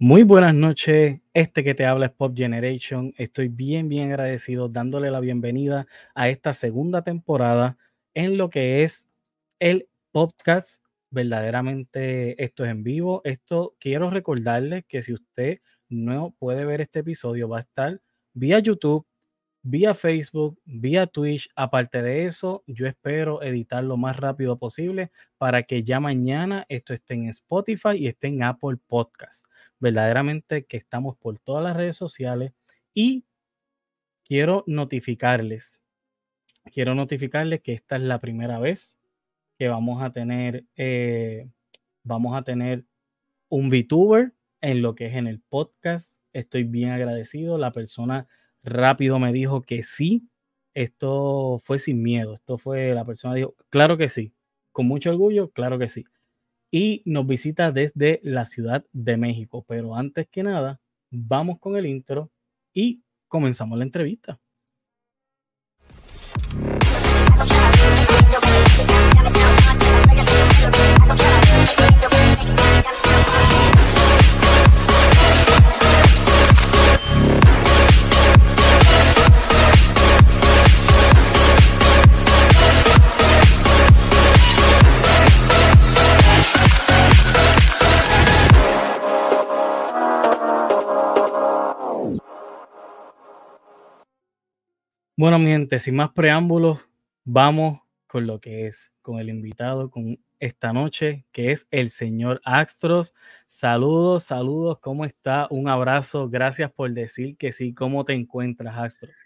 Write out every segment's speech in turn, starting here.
Muy buenas noches, este que te habla es Pop Generation. Estoy bien, bien agradecido dándole la bienvenida a esta segunda temporada en lo que es el podcast. Verdaderamente esto es en vivo. Esto quiero recordarles que si usted no puede ver este episodio, va a estar vía YouTube, vía Facebook, vía Twitch. Aparte de eso, yo espero editar lo más rápido posible para que ya mañana esto esté en Spotify y esté en Apple Podcast. Verdaderamente que estamos por todas las redes sociales y quiero notificarles, quiero notificarles que esta es la primera vez que vamos a tener, eh, vamos a tener un VTuber en lo que es en el podcast. Estoy bien agradecido. La persona rápido me dijo que sí. Esto fue sin miedo. Esto fue, la persona dijo, claro que sí. Con mucho orgullo, claro que sí. Y nos visita desde la Ciudad de México. Pero antes que nada, vamos con el intro y comenzamos la entrevista. Bueno, mi gente, sin más preámbulos, vamos con lo que es, con el invitado, con esta noche, que es el señor Axtros. Saludos, saludos, ¿cómo está? Un abrazo, gracias por decir que sí. ¿Cómo te encuentras, Axtros?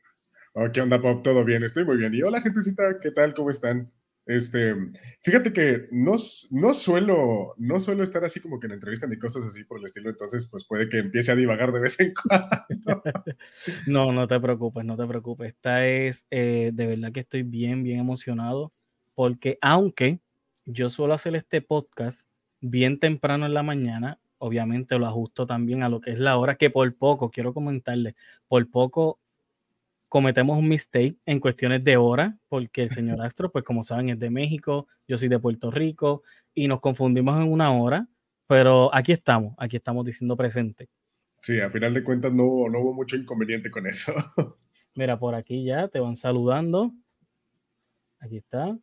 Oh, ¿Qué onda, Pop? ¿Todo bien? Estoy muy bien. Y hola, gentecita, ¿qué tal? ¿Cómo están? Este, fíjate que no, no, suelo, no suelo estar así como que en entrevistas ni cosas así por el estilo, entonces pues puede que empiece a divagar de vez en cuando. no, no te preocupes, no te preocupes. Esta es, eh, de verdad que estoy bien, bien emocionado, porque aunque yo suelo hacer este podcast bien temprano en la mañana, obviamente lo ajusto también a lo que es la hora, que por poco, quiero comentarle, por poco cometemos un mistake en cuestiones de hora, porque el señor Astro, pues como saben, es de México, yo soy de Puerto Rico, y nos confundimos en una hora, pero aquí estamos, aquí estamos diciendo presente. Sí, a final de cuentas no, no hubo mucho inconveniente con eso. Mira, por aquí ya te van saludando. Aquí está.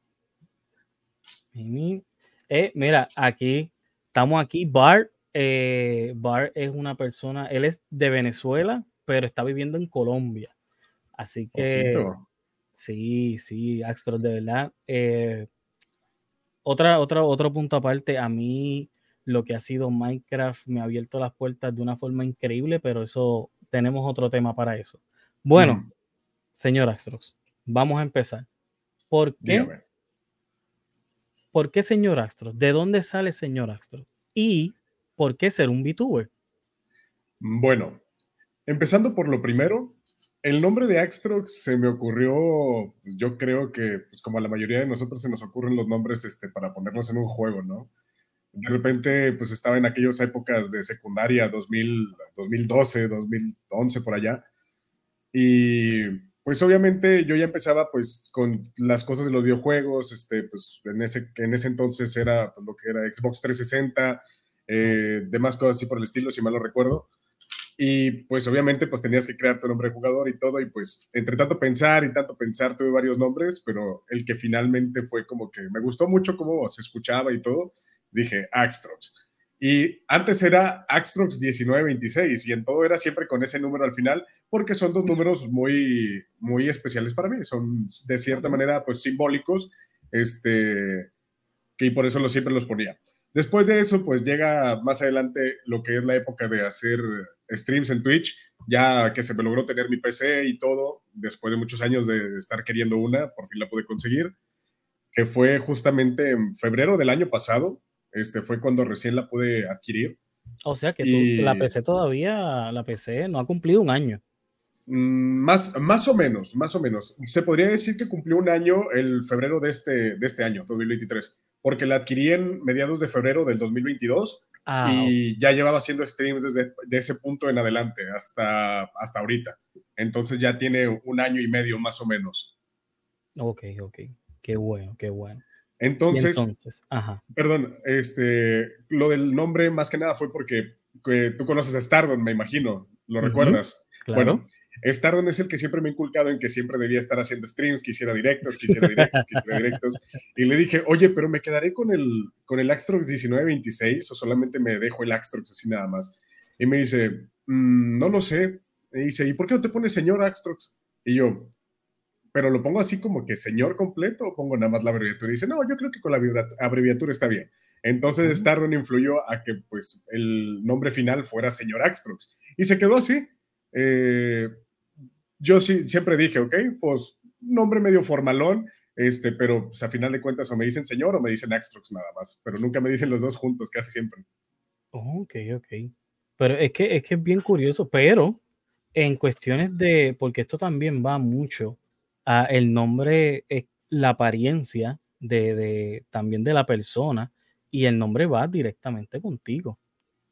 Eh, mira, aquí estamos aquí. Bart, eh, Bart es una persona, él es de Venezuela, pero está viviendo en Colombia. Así que sí, sí, Axtros, de verdad. Eh, otra, otra, otro punto aparte, a mí lo que ha sido Minecraft me ha abierto las puertas de una forma increíble, pero eso tenemos otro tema para eso. Bueno, mm. señor Astros, vamos a empezar. ¿Por qué? ¿Por qué señor Astros? ¿De dónde sale señor Astros? ¿Y por qué ser un VTuber? Bueno, empezando por lo primero, el nombre de Axtrox se me ocurrió, pues, yo creo que, pues como a la mayoría de nosotros se nos ocurren los nombres este, para ponernos en un juego, ¿no? De repente, pues estaba en aquellas épocas de secundaria, 2000, 2012, 2011, por allá. Y pues obviamente yo ya empezaba pues con las cosas de los videojuegos, este, pues en ese, en ese entonces era pues, lo que era Xbox 360, eh, demás cosas así por el estilo, si mal lo recuerdo. Y pues obviamente pues tenías que crear tu nombre de jugador y todo, y pues entre tanto pensar y tanto pensar tuve varios nombres, pero el que finalmente fue como que me gustó mucho cómo se escuchaba y todo, dije Axtrox. Y antes era Axtrox 1926 y en todo era siempre con ese número al final, porque son dos números muy, muy especiales para mí, son de cierta manera pues simbólicos, este, que por eso lo, siempre los ponía. Después de eso, pues llega más adelante lo que es la época de hacer streams en Twitch, ya que se me logró tener mi PC y todo, después de muchos años de estar queriendo una, por fin la pude conseguir, que fue justamente en febrero del año pasado, este fue cuando recién la pude adquirir. O sea que la PC todavía, la PC no ha cumplido un año. Mm, más, más o menos, más o menos. Se podría decir que cumplió un año el febrero de este, de este año, 2023 porque la adquirí en mediados de febrero del 2022 ah, y ya llevaba haciendo streams desde ese punto en adelante hasta, hasta ahorita. Entonces ya tiene un año y medio más o menos. Ok, ok. Qué bueno, qué bueno. Entonces, perdón, este, lo del nombre más que nada fue porque que tú conoces a Stardon, me imagino, ¿lo recuerdas? Bueno, Stardon es el que siempre me ha inculcado en que siempre debía estar haciendo streams, que hiciera directos, que hiciera directos, que hiciera directos. Y le dije, oye, pero me quedaré con el, con el Axtrox 1926 o solamente me dejo el Axtrox así nada más. Y me dice, mm, no lo sé. Y dice, ¿y por qué no te pones señor Axtrox? Y yo, pero lo pongo así como que señor completo o pongo nada más la abreviatura. Y dice, no, yo creo que con la abreviatura está bien. Entonces Stardon influyó a que pues el nombre final fuera señor Axtrox. Y se quedó así. Eh, yo sí, siempre dije, ok, pues nombre medio formalón, este, pero pues, a final de cuentas o me dicen señor o me dicen Axtrox nada más, pero nunca me dicen los dos juntos, casi siempre. ok, ok. Pero es que, es que es bien curioso, pero en cuestiones de, porque esto también va mucho a el nombre, es la apariencia de, de, también de la persona y el nombre va directamente contigo,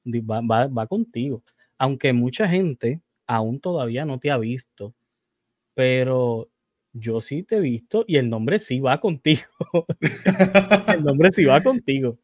va, va, va contigo. Aunque mucha gente aún todavía no te ha visto, pero yo sí te he visto y el nombre sí va contigo. el nombre sí va contigo.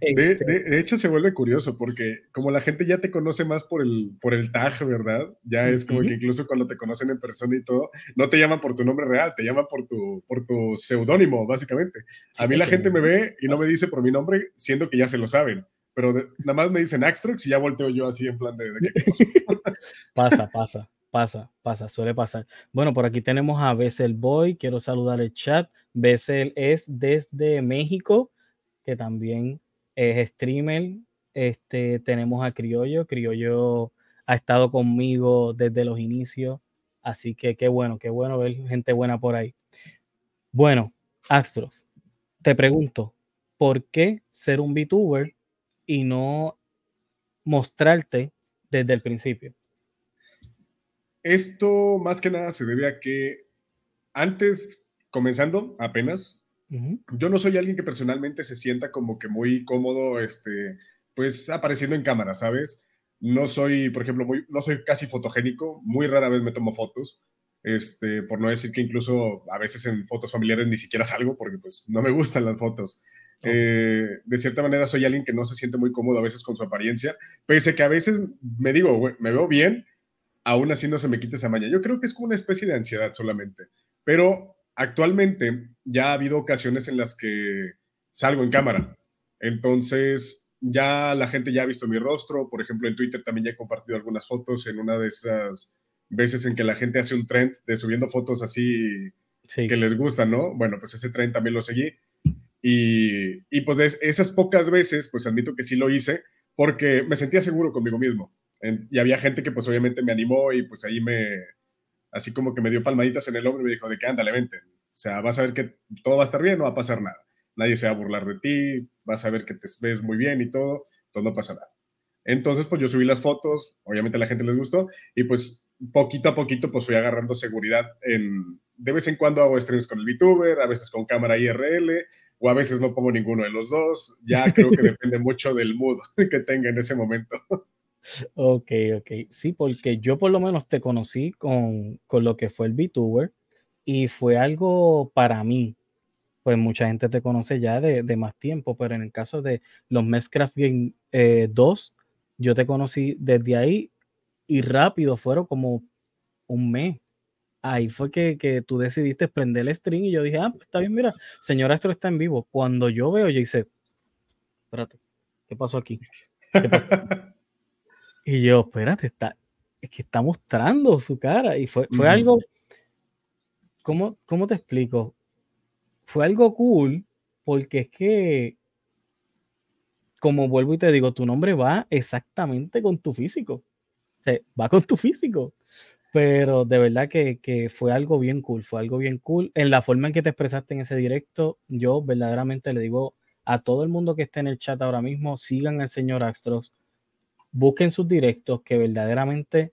De, este hecho, se vuelve curioso porque como la gente ya te conoce más por el, por el tag, ¿verdad? Ya es como que incluso cuando te conocen en persona y todo, no te llaman por tu nombre real, te llaman por tu, por tu seudónimo, básicamente. A mí la gente me ve y no me dice por mi nombre, siendo que ya se lo saben pero nada más me dicen Axtrox y ya volteo yo así en plan de... pasa, pasa, pasa, pasa, suele pasar. Bueno, por aquí tenemos a Bessel Boy, quiero saludar el chat. Bessel es desde México, que también es streamer. Este, tenemos a Criollo, Criollo ha estado conmigo desde los inicios, así que qué bueno, qué bueno ver gente buena por ahí. Bueno, Astros, te pregunto, ¿por qué ser un VTuber y no mostrarte desde el principio? Esto más que nada se debe a que antes, comenzando apenas, yo no soy alguien que personalmente se sienta como que muy cómodo, este, pues apareciendo en cámara, ¿sabes? No soy, por ejemplo, muy, no soy casi fotogénico, muy rara vez me tomo fotos, este, por no decir que incluso a veces en fotos familiares ni siquiera salgo porque pues no me gustan las fotos. Eh, de cierta manera soy alguien que no se siente muy cómodo a veces con su apariencia, pese que a veces me digo, me veo bien, aún así no se me quita esa maña. Yo creo que es como una especie de ansiedad solamente, pero actualmente ya ha habido ocasiones en las que salgo en cámara, entonces ya la gente ya ha visto mi rostro, por ejemplo en Twitter también ya he compartido algunas fotos en una de esas veces en que la gente hace un trend de subiendo fotos así que les gusta, ¿no? Bueno, pues ese trend también lo seguí y, y pues esas pocas veces, pues admito que sí lo hice porque me sentía seguro conmigo mismo. y había gente que pues obviamente me animó y pues ahí me, así como que me dio palmaditas en el hombro y me dijo de que ándale, vente. O sea, vas a ver que todo va a estar bien, no va a pasar nada. Nadie se va a burlar de ti, vas a ver que te ves muy bien y todo, entonces no pasa nada. Entonces, pues yo subí las fotos, obviamente a la gente les gustó y pues poquito a poquito pues fui agarrando seguridad en, de vez en cuando hago streams con el VTuber, a veces con cámara IRL, o a veces no pongo ninguno de los dos. Ya creo que depende mucho del mood que tenga en ese momento. Ok, ok. Sí, porque yo por lo menos te conocí con, con lo que fue el VTuber y fue algo para mí. Pues mucha gente te conoce ya de, de más tiempo, pero en el caso de los Mescraft Game 2, eh, yo te conocí desde ahí y rápido, fueron como un mes ahí fue que, que, tú decidiste prender el stream y yo dije, ah, pues está bien, mira, señora, esto está en vivo. Cuando yo veo, yo hice, espérate, ¿qué pasó aquí? y yo, espérate, está, es que está mostrando su cara y fue, fue algo, ¿cómo, ¿cómo te explico? Fue algo cool porque es que, como vuelvo y te digo, tu nombre va exactamente con tu físico. O va con tu físico. Pero de verdad que, fue algo bien cool, fue algo bien cool. En la forma en que te expresaste en ese directo, yo verdaderamente le digo a todo el mundo que esté en el chat ahora mismo, sigan al señor Astros, busquen sus directos que verdaderamente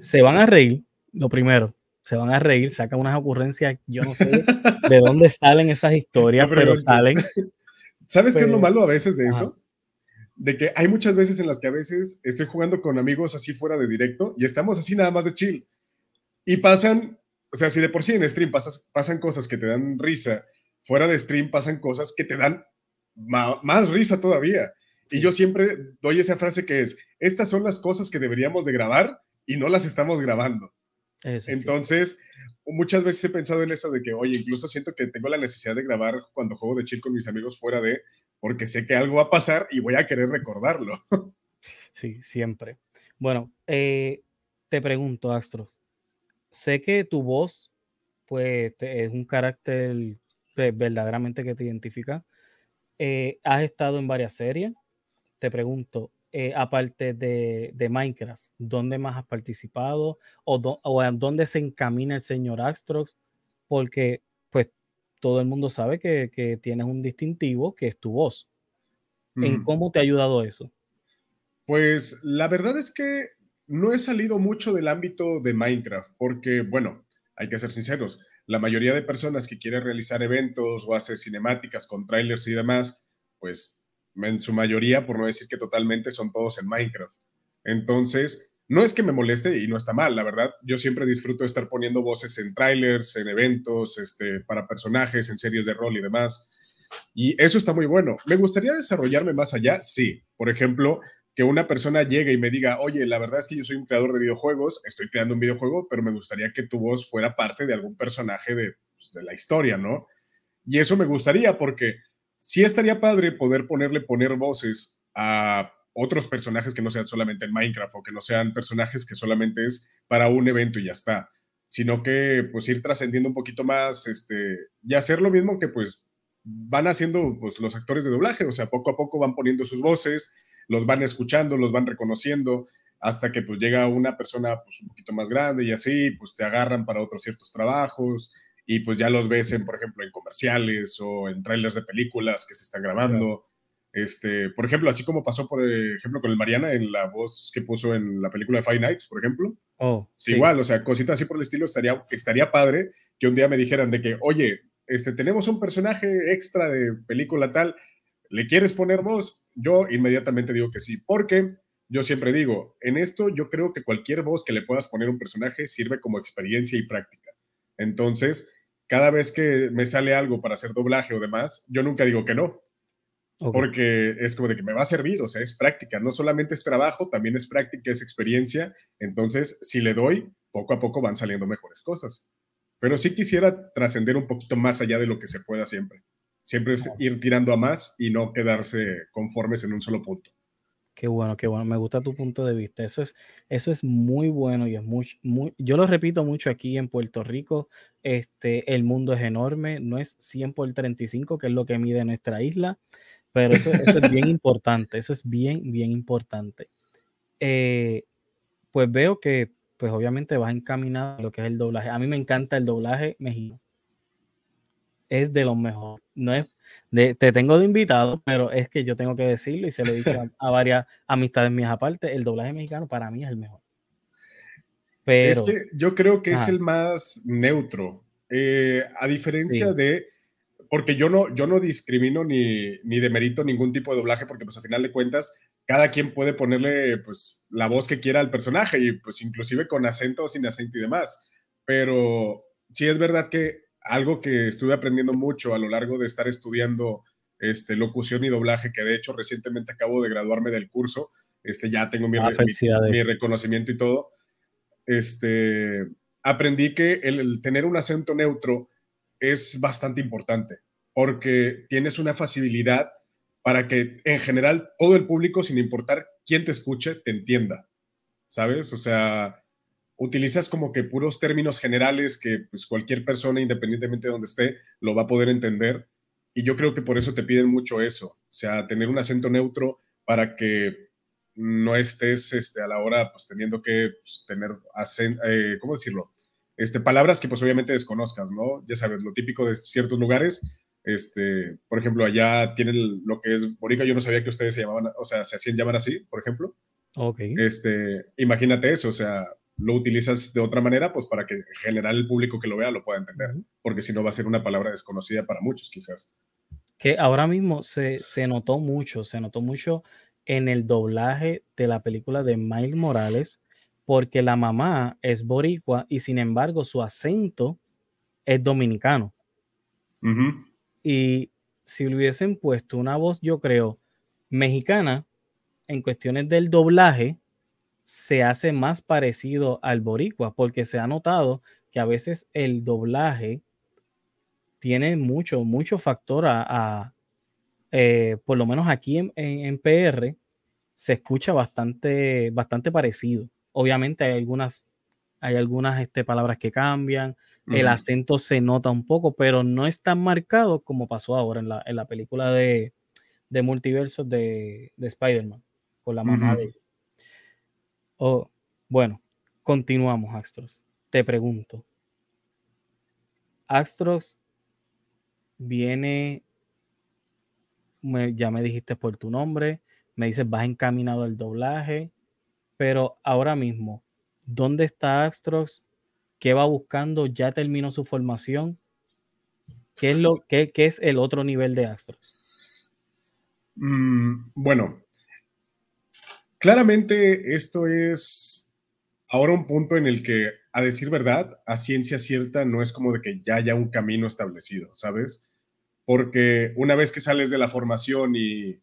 se van a reír, lo primero, se van a reír, sacan unas ocurrencias, yo no sé de dónde salen esas historias, pero salen. ¿Sabes qué es lo malo a veces de eso? De que hay muchas veces en las que a veces estoy jugando con amigos así fuera de directo y estamos así nada más de chill. Y pasan, o sea, si de por sí en stream pasan cosas que te dan risa, fuera de stream pasan cosas que te dan más risa todavía. Y yo siempre doy esa frase que es, estas son las cosas que deberíamos de grabar y no las estamos grabando. Entonces, muchas veces he pensado en eso de que, oye, incluso siento que tengo la necesidad de grabar cuando juego de chill con mis amigos fuera de, porque sé que algo va a pasar y voy a querer recordarlo. Sí, siempre. Bueno, eh, te pregunto, Astros, sé que tu voz, pues, es un carácter pues, verdaderamente que te identifica. Eh, has estado en varias series. Te pregunto, eh, aparte de, de, Minecraft, ¿dónde más has participado? ¿O, a dónde se encamina el señor Astrox? Porque, todo el mundo sabe que, que tienes un distintivo que es tu voz. ¿En cómo te ha ayudado eso? Pues la verdad es que no he salido mucho del ámbito de Minecraft, porque, bueno, hay que ser sinceros, la mayoría de personas que quieren realizar eventos o hacer cinemáticas con trailers y demás, pues en su mayoría, por no decir que totalmente, son todos en Minecraft. Entonces, no es que me moleste y no está mal, la verdad, yo siempre disfruto de estar poniendo voces en trailers, en eventos, este, para personajes, en series de rol y demás. Y eso está muy bueno. ¿Me gustaría desarrollarme más allá? Sí. Por ejemplo, que una persona llegue y me diga, oye, la verdad es que yo soy un creador de videojuegos, estoy creando un videojuego, pero me gustaría que tu voz fuera parte de algún personaje de, pues, de la historia, ¿no? Y eso me gustaría porque sí estaría padre poder ponerle, poner voces a otros personajes que no sean solamente en Minecraft o que no sean personajes que solamente es para un evento y ya está, sino que pues ir trascendiendo un poquito más, este, y hacer lo mismo que pues van haciendo pues, los actores de doblaje, o sea, poco a poco van poniendo sus voces, los van escuchando, los van reconociendo, hasta que pues llega una persona pues un poquito más grande y así, pues te agarran para otros ciertos trabajos y pues ya los ves en, por ejemplo, en comerciales o en trailers de películas que se están grabando. Este, por ejemplo, así como pasó, por ejemplo, con el Mariana en la voz que puso en la película de Five Nights, por ejemplo. Oh, sí. Igual, o sea, cositas así por el estilo, estaría, estaría padre que un día me dijeran de que, oye, este, tenemos un personaje extra de película tal, ¿le quieres poner voz? Yo inmediatamente digo que sí, porque yo siempre digo, en esto yo creo que cualquier voz que le puedas poner a un personaje sirve como experiencia y práctica. Entonces, cada vez que me sale algo para hacer doblaje o demás, yo nunca digo que no. Porque es como de que me va a servir, o sea, es práctica, no solamente es trabajo, también es práctica, es experiencia. Entonces, si le doy, poco a poco van saliendo mejores cosas. Pero sí quisiera trascender un poquito más allá de lo que se pueda siempre. Siempre es ir tirando a más y no quedarse conformes en un solo punto. Qué bueno, qué bueno. Me gusta tu punto de vista. Eso es, eso es muy bueno y es muy, muy, yo lo repito mucho aquí en Puerto Rico. Este, el mundo es enorme, no es 100 por 35, que es lo que mide nuestra isla, pero eso, es bien importante. Eso es bien, bien importante. Eh, pues veo que, pues obviamente vas encaminado a lo que es el doblaje. A mí me encanta el doblaje mexicano es de los mejores. No es, de, te tengo de invitado, pero es que yo tengo que decirlo y se lo he dicho a, varias amistades mías aparte, el doblaje mexicano para mí es el mejor. Pero, es que yo creo que es el más neutro, eh, a diferencia de, porque yo no, yo no discrimino ni, ni demerito ningún tipo de doblaje, porque pues a final de cuentas cada quien puede ponerle pues la voz que quiera al personaje y pues inclusive con acento o sin acento y demás, pero sí es verdad que algo que estuve aprendiendo mucho a lo largo de estar estudiando este, locución y doblaje, que de hecho recientemente acabo de graduarme del curso, este, ya tengo mi, ah, mi, reconocimiento y todo, este, aprendí que el, tener un acento neutro es bastante importante, porque tienes una facilidad para que en general todo el público, sin importar quién te escuche, te entienda, ¿sabes? O sea, utilizas como que puros términos generales que pues, cualquier persona, independientemente de donde esté, lo va a poder entender. Y yo creo que por eso te piden mucho eso, o sea, tener un acento neutro para que no estés este, a la hora pues teniendo que pues, tener, acento, eh, ¿cómo decirlo? Este, palabras que pues obviamente desconozcas, ¿no? Ya sabes, lo típico de ciertos lugares, este, por ejemplo, allá tienen lo que es Borica, yo no sabía que ustedes se llamaban, o sea, se hacían llamar así, por ejemplo. Ok. Este, imagínate eso, o sea, lo utilizas de otra manera, pues para que en general el público que lo vea lo pueda entender, porque si no va a ser una palabra desconocida para muchos quizás. Que ahora mismo se, se notó mucho, se notó mucho en el doblaje de la película de Miles Morales, porque la mamá es boricua y sin embargo su acento es dominicano. Y si le hubiesen puesto una voz, yo creo, mexicana, en cuestiones del doblaje, se hace más parecido al boricua, porque se ha notado que a veces el doblaje tiene mucho, mucho factor a, eh, por lo menos aquí en, PR, se escucha bastante, bastante parecido. Obviamente hay algunas, hay algunas este, palabras que cambian, el acento se nota un poco, pero no es tan marcado como pasó ahora en la, en la película de, de multiversos de, de Spider-Man, con la mamá de... Oh, bueno, continuamos, Astros. Te pregunto, Astros viene, ya me dijiste por tu nombre, me dices vas encaminado al doblaje, pero ahora mismo, ¿dónde está Astros? ¿Qué va buscando? ¿Ya terminó su formación? ¿Qué es, lo, qué, es el otro nivel de Astros? Mm, bueno, claramente esto es ahora un punto en el que, a decir verdad, a ciencia cierta no es como de que ya haya un camino establecido, ¿sabes? porque una vez que sales de la formación y,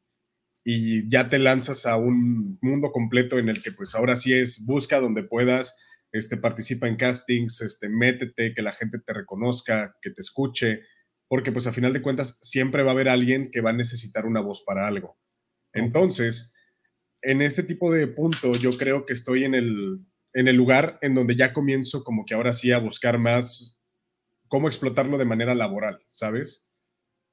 ya te lanzas a un mundo completo en el que pues ahora sí es busca donde puedas, este, participa en castings, este, métete, que la gente te reconozca, que te escuche, porque pues a final de cuentas siempre va a haber alguien que va a necesitar una voz para algo. Entonces, en este tipo de punto yo creo que estoy en el, en el lugar en donde ya comienzo como que ahora sí a buscar más cómo explotarlo de manera laboral, ¿sabes?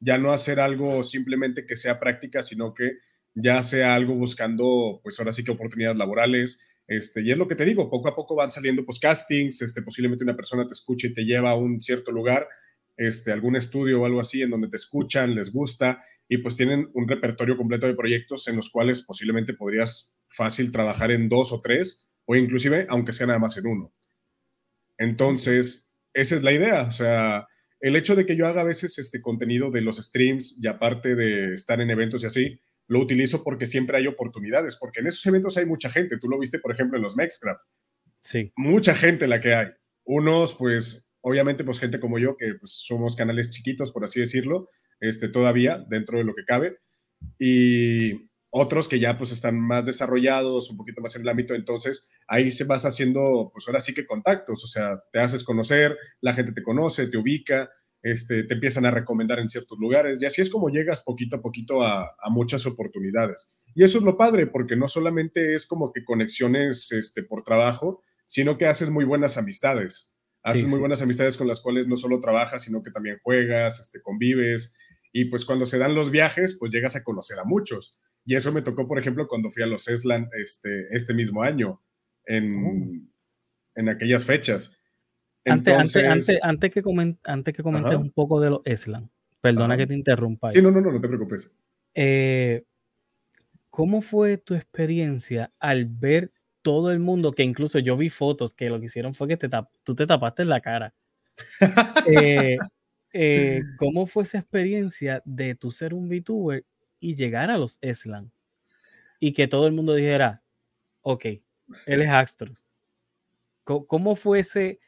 ya no hacer algo simplemente que sea práctica, sino que ya sea algo buscando, pues ahora sí que oportunidades laborales. Este, y es lo que te digo, poco a poco van saliendo pues castings, este, posiblemente una persona te escuche y te lleva a un cierto lugar, este, algún estudio o algo así en donde te escuchan, les gusta y pues tienen un repertorio completo de proyectos en los cuales posiblemente podrías fácil trabajar en dos o tres o inclusive aunque sea nada más en uno. Entonces, esa es la idea, o sea, el hecho de que yo haga a veces este contenido de los streams y aparte de estar en eventos y así, lo utilizo porque siempre hay oportunidades, porque en esos eventos hay mucha gente. Tú lo viste, por ejemplo, en los Mexcraft. Sí. Mucha gente la que hay. Unos, pues, obviamente, pues gente como yo, que pues, somos canales chiquitos, por así decirlo, este, todavía dentro de lo que cabe. Y otros que ya pues están más desarrollados, un poquito más en el ámbito, entonces ahí se vas haciendo, pues ahora sí que contactos, o sea, te haces conocer, la gente te conoce, te ubica, este, te empiezan a recomendar en ciertos lugares, y así es como llegas poquito a poquito a, muchas oportunidades. Y eso es lo padre, porque no solamente es como que conexiones este, por trabajo, sino que haces muy buenas amistades. Haces muy buenas amistades con las cuales no solo trabajas, sino que también juegas, este, convives, y pues cuando se dan los viajes, pues llegas a conocer a muchos. Y eso me tocó, por ejemplo, cuando fui a los Eslan este, este mismo año, en, oh. en aquellas fechas. antes, antes, antes, que antes que comentes un poco de los Eslan, perdona que te interrumpa. Sí, no, no, no, no te preocupes. Eh, ¿Cómo fue tu experiencia al ver todo el mundo, que incluso yo vi fotos que lo que hicieron fue que te tú te tapaste la cara? Eh, eh, ¿Cómo fue esa experiencia de tú ser un VTuber y llegar a los Eslan y que todo el mundo dijera, ok, él es Astros. ¿Cómo fue ese,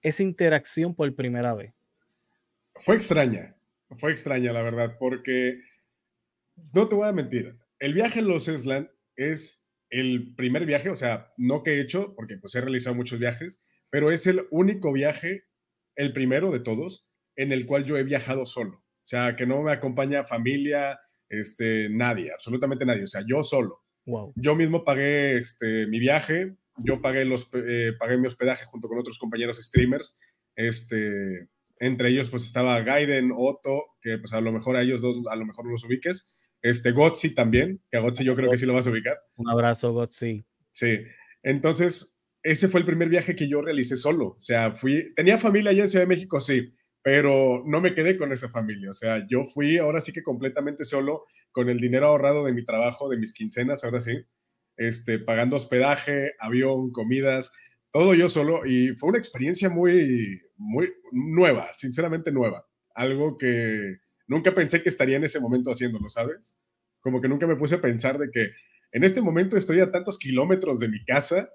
esa interacción por primera vez? Fue extraña, fue extraña la verdad, porque no te voy a mentir, el viaje a los Eslan es el primer viaje, o sea, no que he hecho, porque pues he realizado muchos viajes, pero es el único viaje, el primero de todos, en el cual yo he viajado solo. O sea, que no me acompaña familia, este, nadie, absolutamente nadie, o sea, yo solo. Yo mismo pagué este, mi viaje, yo pagué, los, eh, pagué mi hospedaje junto con otros compañeros streamers, este, entre ellos pues estaba Gaiden, Otto, que pues a lo mejor a ellos dos, a lo mejor los ubiques, este, Gotzi también, que a Gotzi yo creo que sí lo vas a ubicar. Un abrazo, Gotzi. Sí, entonces ese fue el primer viaje que yo realicé solo, o sea, fui, tenía familia allá en Ciudad de México, sí, pero no me quedé con esa familia. O sea, yo fui ahora sí que completamente solo con el dinero ahorrado de mi trabajo, de mis quincenas, ahora sí, este, pagando hospedaje, avión, comidas, todo yo solo. Y fue una experiencia muy, muy nueva, sinceramente nueva. Algo que nunca pensé que estaría en ese momento haciéndolo, ¿sabes? Como que nunca me puse a pensar de que en este momento estoy a tantos kilómetros de mi casa,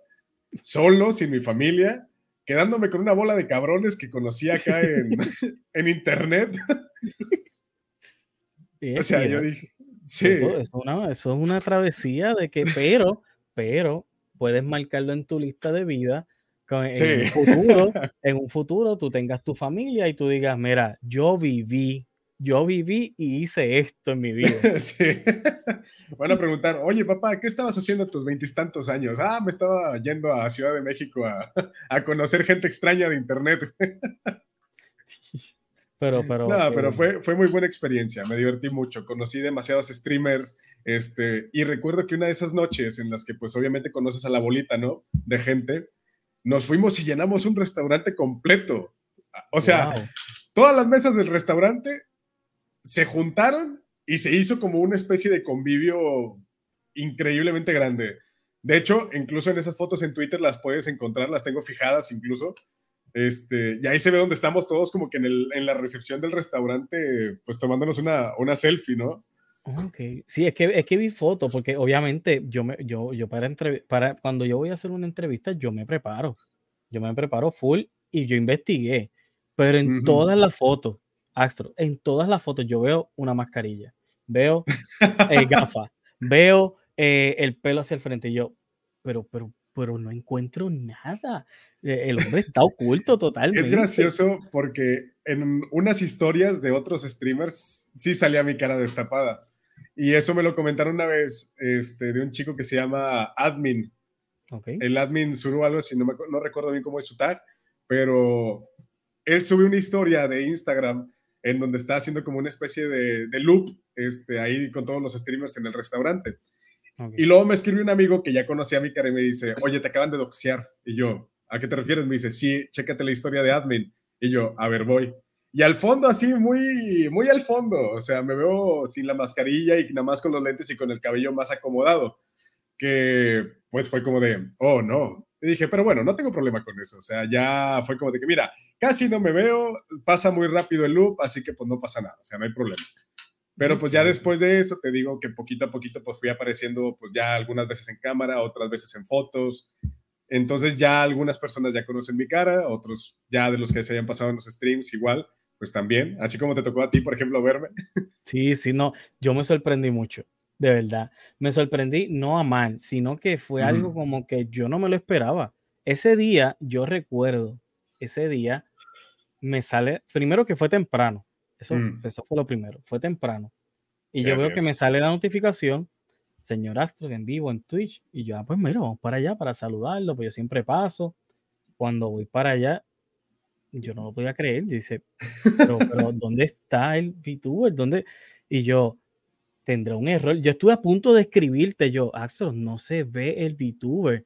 solo, sin mi familia, quedándome con una bola de cabrones que conocí acá en, internet. o sea, yo dije, Sí. Eso, es una, eso es una travesía de que, pero, pero, puedes marcarlo en tu lista de vida. En, un futuro, en un futuro tú tengas tu familia y tú digas, mira, yo viví yo viví y hice esto en mi vida. Sí. Van a preguntar, oye papá, ¿qué estabas haciendo a tus veintitantos años? Ah, me estaba yendo a Ciudad de México a, a conocer gente extraña de internet. Pero, pero. No, pero fue, fue muy buena experiencia, me divertí mucho, conocí demasiados streamers, este, y recuerdo que una de esas noches en las que pues obviamente conoces a la bolita, ¿no? De gente, nos fuimos y llenamos un restaurante completo. O sea, todas las mesas del restaurante se juntaron y se hizo como una especie de convivio increíblemente grande. De hecho, incluso en esas fotos en Twitter las puedes encontrar, las tengo fijadas incluso. Este, y ahí se ve donde estamos todos como que en, el, en la recepción del restaurante, pues tomándonos una, una selfie, ¿no? Ok, sí, es que, es que vi fotos, porque obviamente yo, me, yo, yo para, para cuando yo voy a hacer una entrevista, yo me preparo, yo me preparo full y yo investigué, pero en todas las fotos Astro, en todas las fotos yo veo una mascarilla, veo eh, gafas, veo eh, el pelo hacia el frente. Y yo, pero, pero, pero no encuentro nada. E, el hombre está oculto totalmente. Es gracioso porque en unas historias de otros streamers sí salía mi cara destapada. Y eso me lo comentaron una vez este, de un chico que se llama Admin. El Admin Suru, algo así, no, me, no recuerdo bien cómo es su tag, pero él sube una historia de Instagram en donde está haciendo como una especie de, loop este, ahí con todos los streamers en el restaurante. Y luego me escribe un amigo que ya conocía a mi cara y me dice, oye, te acaban de doxear. Y yo, ¿a qué te refieres? Me dice, sí, chécate la historia de admin. Y yo, a ver, voy. Y al fondo, así, muy, muy al fondo. O sea, me veo sin la mascarilla y nada más con los lentes y con el cabello más acomodado. Que pues fue como de, oh, no, y dije, pero bueno, no tengo problema con eso. O sea, ya fue como de que, mira, casi no me veo, pasa muy rápido el loop, así que pues no pasa nada, o sea, no hay problema. Pero pues ya después de eso, te digo que poquito a poquito pues fui apareciendo pues ya algunas veces en cámara, otras veces en fotos. Entonces ya algunas personas ya conocen mi cara, otros ya de los que se hayan pasado en los streams igual, pues también, así como te tocó a ti, por ejemplo, verme. Sí, sí, no, yo me sorprendí mucho de verdad. Me sorprendí, no a mal, sino que fue algo como que yo no me lo esperaba. Ese día, yo recuerdo, ese día me sale, primero que fue temprano, eso, mm. eso fue lo primero, fue temprano. Y yo veo que me sale la notificación, señor Astro, en vivo en Twitch, y yo, ah, pues mira, vamos para allá para saludarlo, pues yo siempre paso. Cuando voy para allá, yo no lo podía creer, dice, pero, pero ¿dónde está el VTuber? ¿Dónde? Y yo, tendrá un error. Yo estuve a punto de escribirte, yo, Axel, no se ve el VTuber.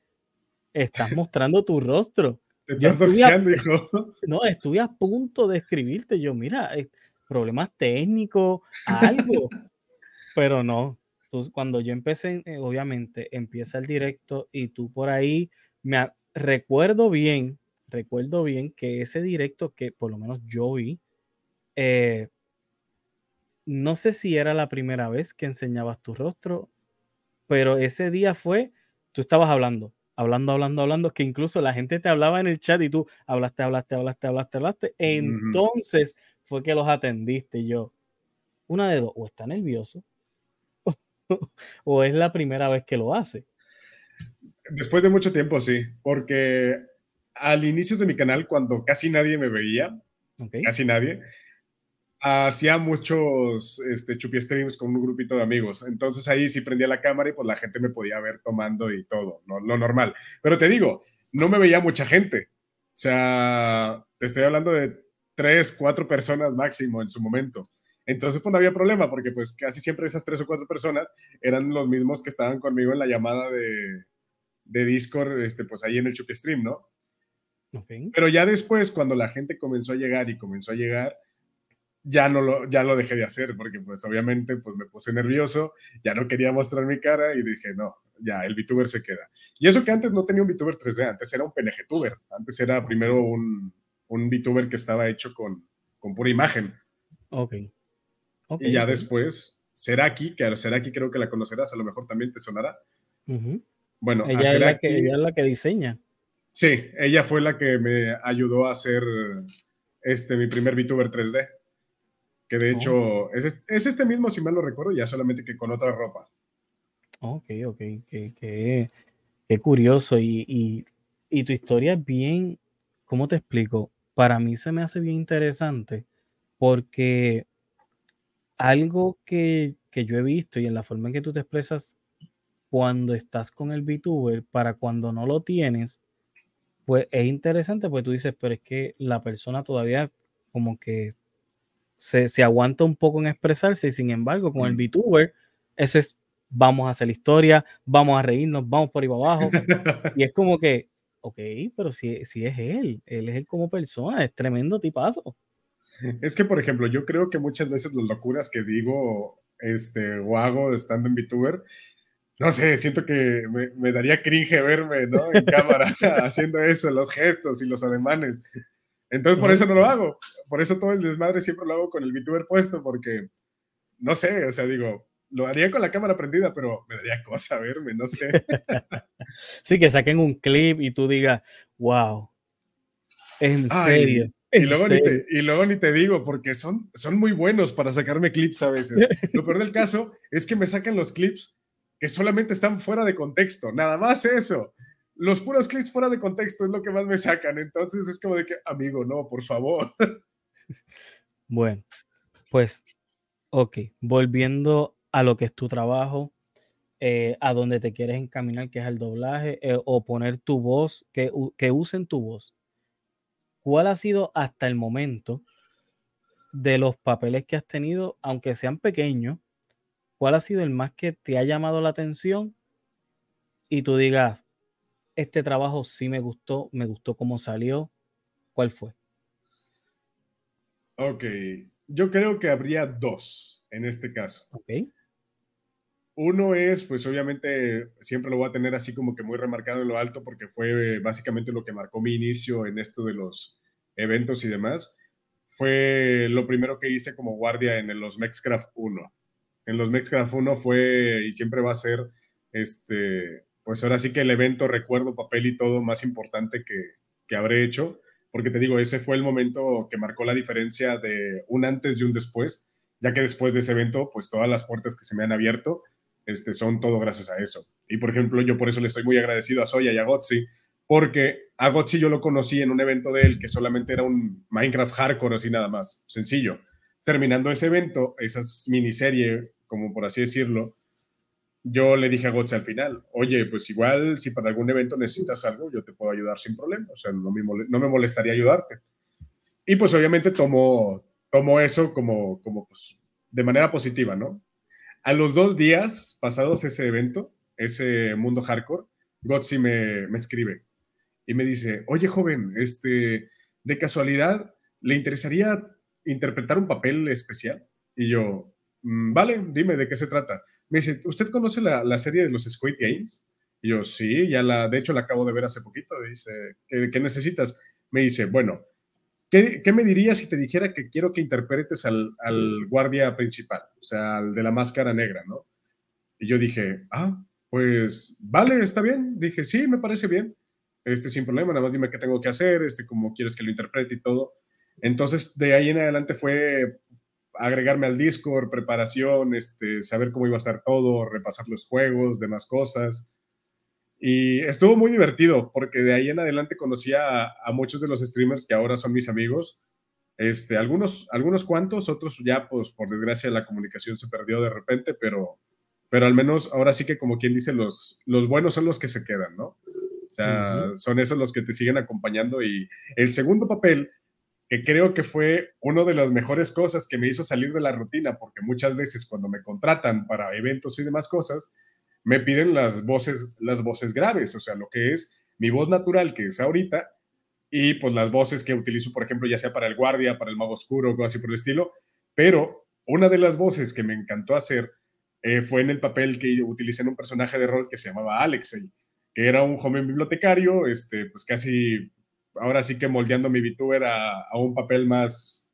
Estás mostrando tu rostro. Te estás doxeando, hijo. No, estuve a punto de escribirte. Yo, mira, eh, problemas técnicos, algo. Pero no. cuando yo empecé, eh, obviamente, empieza el directo y tú por ahí, me recuerdo bien, recuerdo bien que ese directo que por lo menos yo vi, eh, no sé si era la primera vez que enseñabas tu rostro, pero ese día fue, tú estabas hablando, hablando, hablando, hablando, que incluso la gente te hablaba en el chat y tú hablaste, hablaste, hablaste, hablaste, hablaste. Entonces fue que los atendiste yo. Una de dos, o está nervioso o es la primera vez que lo hace. Después de mucho tiempo, sí, porque al inicio de mi canal, cuando casi nadie me veía, casi nadie, hacía muchos este, chupi streams con un grupito de amigos. Entonces ahí sí prendía la cámara y pues la gente me podía ver tomando y todo, ¿no? lo normal. Pero te digo, no me veía mucha gente. O sea, te estoy hablando de tres, cuatro personas máximo en su momento. Entonces, pues no había problema, porque pues casi siempre esas tres o cuatro personas eran los mismos que estaban conmigo en la llamada de, de Discord, este, pues ahí en el Chupi Stream, ¿no? Pero ya después, cuando la gente comenzó a llegar y comenzó a llegar, ya no lo, ya lo dejé de hacer porque pues obviamente pues me puse nervioso, ya no quería mostrar mi cara y dije, no, ya, el VTuber se queda. Y eso que antes no tenía un VTuber 3D, antes era un PNG-tuber, antes era primero un, un VTuber que estaba hecho con, con pura imagen. Ok. okay y ya después, Seraki, que Seraki creo que la conocerás, a lo mejor también te sonará. Bueno, ella, es la que, ella es la que diseña. Sí, ella fue la que me ayudó a hacer este, mi primer VTuber 3D que de hecho oh. es, este mismo, si mal lo recuerdo, ya solamente que con otra ropa. Ok, ok, qué, curioso. Y, y, tu historia es bien, ¿cómo te explico? Para mí se me hace bien interesante porque algo que, que yo he visto y en la forma en que tú te expresas cuando estás con el VTuber para cuando no lo tienes, pues es interesante, pues tú dices, pero es que la persona todavía como que se, aguanta un poco en expresarse y sin embargo con el VTuber, eso es, vamos a hacer historia, vamos a reírnos, vamos por ahí para abajo. y es como que, ok, pero si, si es él, él es él como persona, es tremendo tipazo. Es que, por ejemplo, yo creo que muchas veces las locuras que digo este, o hago estando en VTuber, no sé, siento que me, me daría cringe verme, ¿no? En cámara haciendo eso, los gestos y los ademanes. Entonces, por eso no lo hago. Por eso todo el desmadre siempre lo hago con el VTuber puesto, porque no sé, o sea, digo, lo haría con la cámara prendida, pero me daría cosa verme, no sé. sí, que saquen un clip y tú digas, wow, en serio. Y luego, Ni te, y luego ni te digo, porque son, son muy buenos para sacarme clips a veces. Lo peor del caso es que me sacan los clips que solamente están fuera de contexto, nada más eso los puros clics fuera de contexto es lo que más me sacan. Entonces es como de que, amigo, no, por favor. Bueno, pues, ok, volviendo a lo que es tu trabajo, eh, a donde te quieres encaminar, que es el doblaje, eh, o poner tu voz, que, que usen tu voz. ¿Cuál ha sido hasta el momento de los papeles que has tenido, aunque sean pequeños, cuál ha sido el más que te ha llamado la atención y tú digas, este trabajo sí me gustó, me gustó cómo salió. ¿Cuál fue? Ok, yo creo que habría dos en este caso. Ok. Uno es, pues obviamente siempre lo voy a tener así como que muy remarcado en lo alto porque fue básicamente lo que marcó mi inicio en esto de los eventos y demás. Fue lo primero que hice como guardia en los Mexcraft 1. En los Mexcraft 1 fue y siempre va a ser este, pues ahora sí que el evento, recuerdo, papel y todo más importante que, que habré hecho, porque te digo, ese fue el momento que marcó la diferencia de un antes y un después, ya que después de ese evento, pues todas las puertas que se me han abierto este, son todo gracias a eso. Y por ejemplo, yo por eso le estoy muy agradecido a Soya y a Gotzi, porque a Gotzi yo lo conocí en un evento de él que solamente era un Minecraft hardcore, así nada más, sencillo. Terminando ese evento, esa miniserie, como por así decirlo, yo le dije a Gotze al final, oye, pues igual si para algún evento necesitas algo, yo te puedo ayudar sin problema, o sea, no me, no me molestaría ayudarte. Y pues obviamente tomó, tomó eso como, como pues, de manera positiva, ¿no? A los dos días pasados ese evento, ese mundo hardcore, Gotzi me, me escribe y me dice, oye joven, este, de casualidad, ¿le interesaría interpretar un papel especial? Y yo, mm, vale, dime de qué se trata me dice, ¿usted conoce la, serie de los Squid Games? Y yo, sí, ya la, de hecho la acabo de ver hace poquito. dice, ¿qué, necesitas? Me dice, bueno, ¿qué, me dirías si te dijera que quiero que interpretes al, guardia principal? O sea, al de la máscara negra, ¿no? Y yo dije, ah, pues vale, está bien. Dije, sí, me parece bien. Este, sin problema, nada más dime qué tengo que hacer, este, cómo quieres que lo interprete y todo. Entonces, de ahí en adelante fue agregarme al Discord, preparación, este, saber cómo iba a estar todo, repasar los juegos, demás cosas. Y estuvo muy divertido porque de ahí en adelante conocí a, muchos de los streamers que ahora son mis amigos. Este, algunos, algunos cuantos, otros ya, pues por desgracia la comunicación se perdió de repente, pero, pero al menos ahora sí que como quien dice, los, los buenos son los que se quedan, ¿no? O sea, son esos los que te siguen acompañando y el segundo papel que creo que fue una de las mejores cosas que me hizo salir de la rutina, porque muchas veces cuando me contratan para eventos y demás cosas, me piden las voces, las voces graves, o sea, lo que es mi voz natural, que es ahorita, y pues las voces que utilizo, por ejemplo, ya sea para el guardia, para el mago oscuro, algo así por el estilo, pero una de las voces que me encantó hacer eh, fue en el papel que utilicé en un personaje de rol que se llamaba Alexei, que era un joven bibliotecario, este, pues casi ahora sí que moldeando mi VTuber a, a un papel más,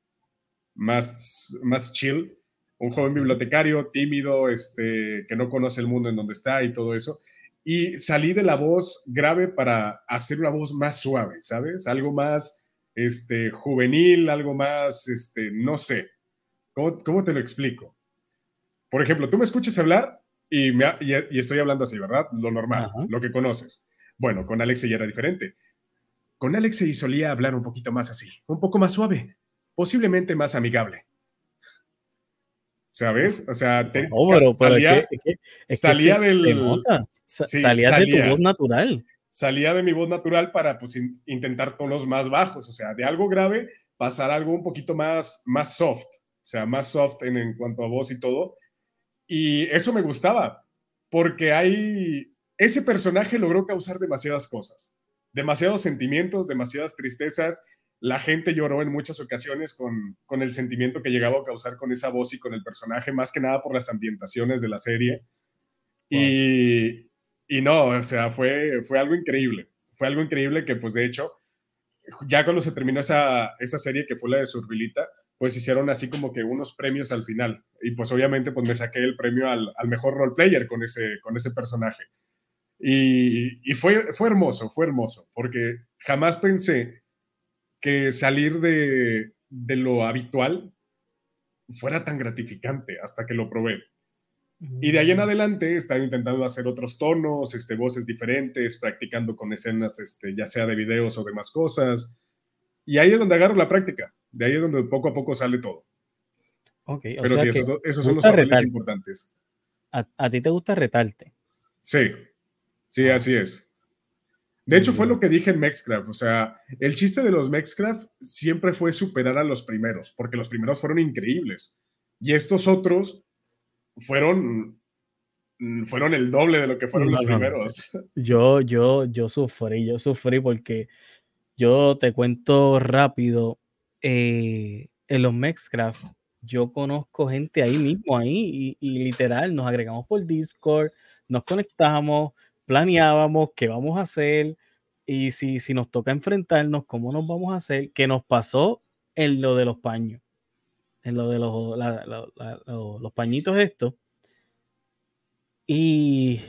más, más chill. Un joven bibliotecario, tímido, este, que no conoce el mundo en donde está y todo eso. Y salí de la voz grave para hacer una voz más suave, ¿sabes? Algo más este, juvenil, algo más, este, no sé, ¿Cómo, te lo explico? Por ejemplo, tú me escuchas hablar y, me, y, estoy hablando así, ¿verdad? Lo normal, lo que conoces. Bueno, con Alex ya era diferente. Con Alex solía hablar un poquito más así, un poco más suave, posiblemente más amigable. ¿Sabes? O sea, salía, salía del... salía de tu voz natural. Salía de mi voz natural para pues, intentar tonos más bajos, o sea, de algo grave pasar algo un poquito más, más soft, o sea, más soft en, en cuanto a voz y todo. Y eso me gustaba, porque hay, ese personaje logró causar demasiadas cosas, demasiados sentimientos, demasiadas tristezas. La gente lloró en muchas ocasiones con, con el sentimiento que llegaba a causar con esa voz y con el personaje, más que nada por las ambientaciones de la serie. Y, y, no, o sea, fue, fue algo increíble. Fue algo increíble que, pues, de hecho, ya cuando se terminó esa, esa serie que fue la de Survilita, pues hicieron así como que unos premios al final. Y pues obviamente pues me saqué el premio al, al mejor role player con ese, con ese personaje. Y, fue, fue hermoso, fue hermoso, porque jamás pensé que salir de, lo habitual fuera tan gratificante hasta que lo probé. Y de ahí en mm. adelante he estado intentando hacer otros tonos, este, voces diferentes, practicando con escenas, este, ya sea de videos o demás cosas. Y ahí es donde agarro la práctica. De ahí es donde poco a poco sale todo. Ok, Pero sí, esos, son los papeles importantes. A, a, ti te gusta retarte? Sí, Sí, así es. De hecho, fue lo que dije en Mexcraft. O sea, el chiste de los Mexcraft siempre fue superar a los primeros, porque los primeros fueron increíbles. Y estos otros fueron, fueron el doble de lo que fueron los primeros. Yo, yo, yo sufrí, yo sufrí porque yo te cuento rápido. Eh, en los Mexcraft, yo conozco gente ahí mismo, ahí, y, y literal, nos agregamos por Discord, nos conectamos planeábamos, qué vamos a hacer y si, si nos toca enfrentarnos, cómo nos vamos a hacer, qué nos pasó en lo de los paños, en lo de los, los pañitos estos. Y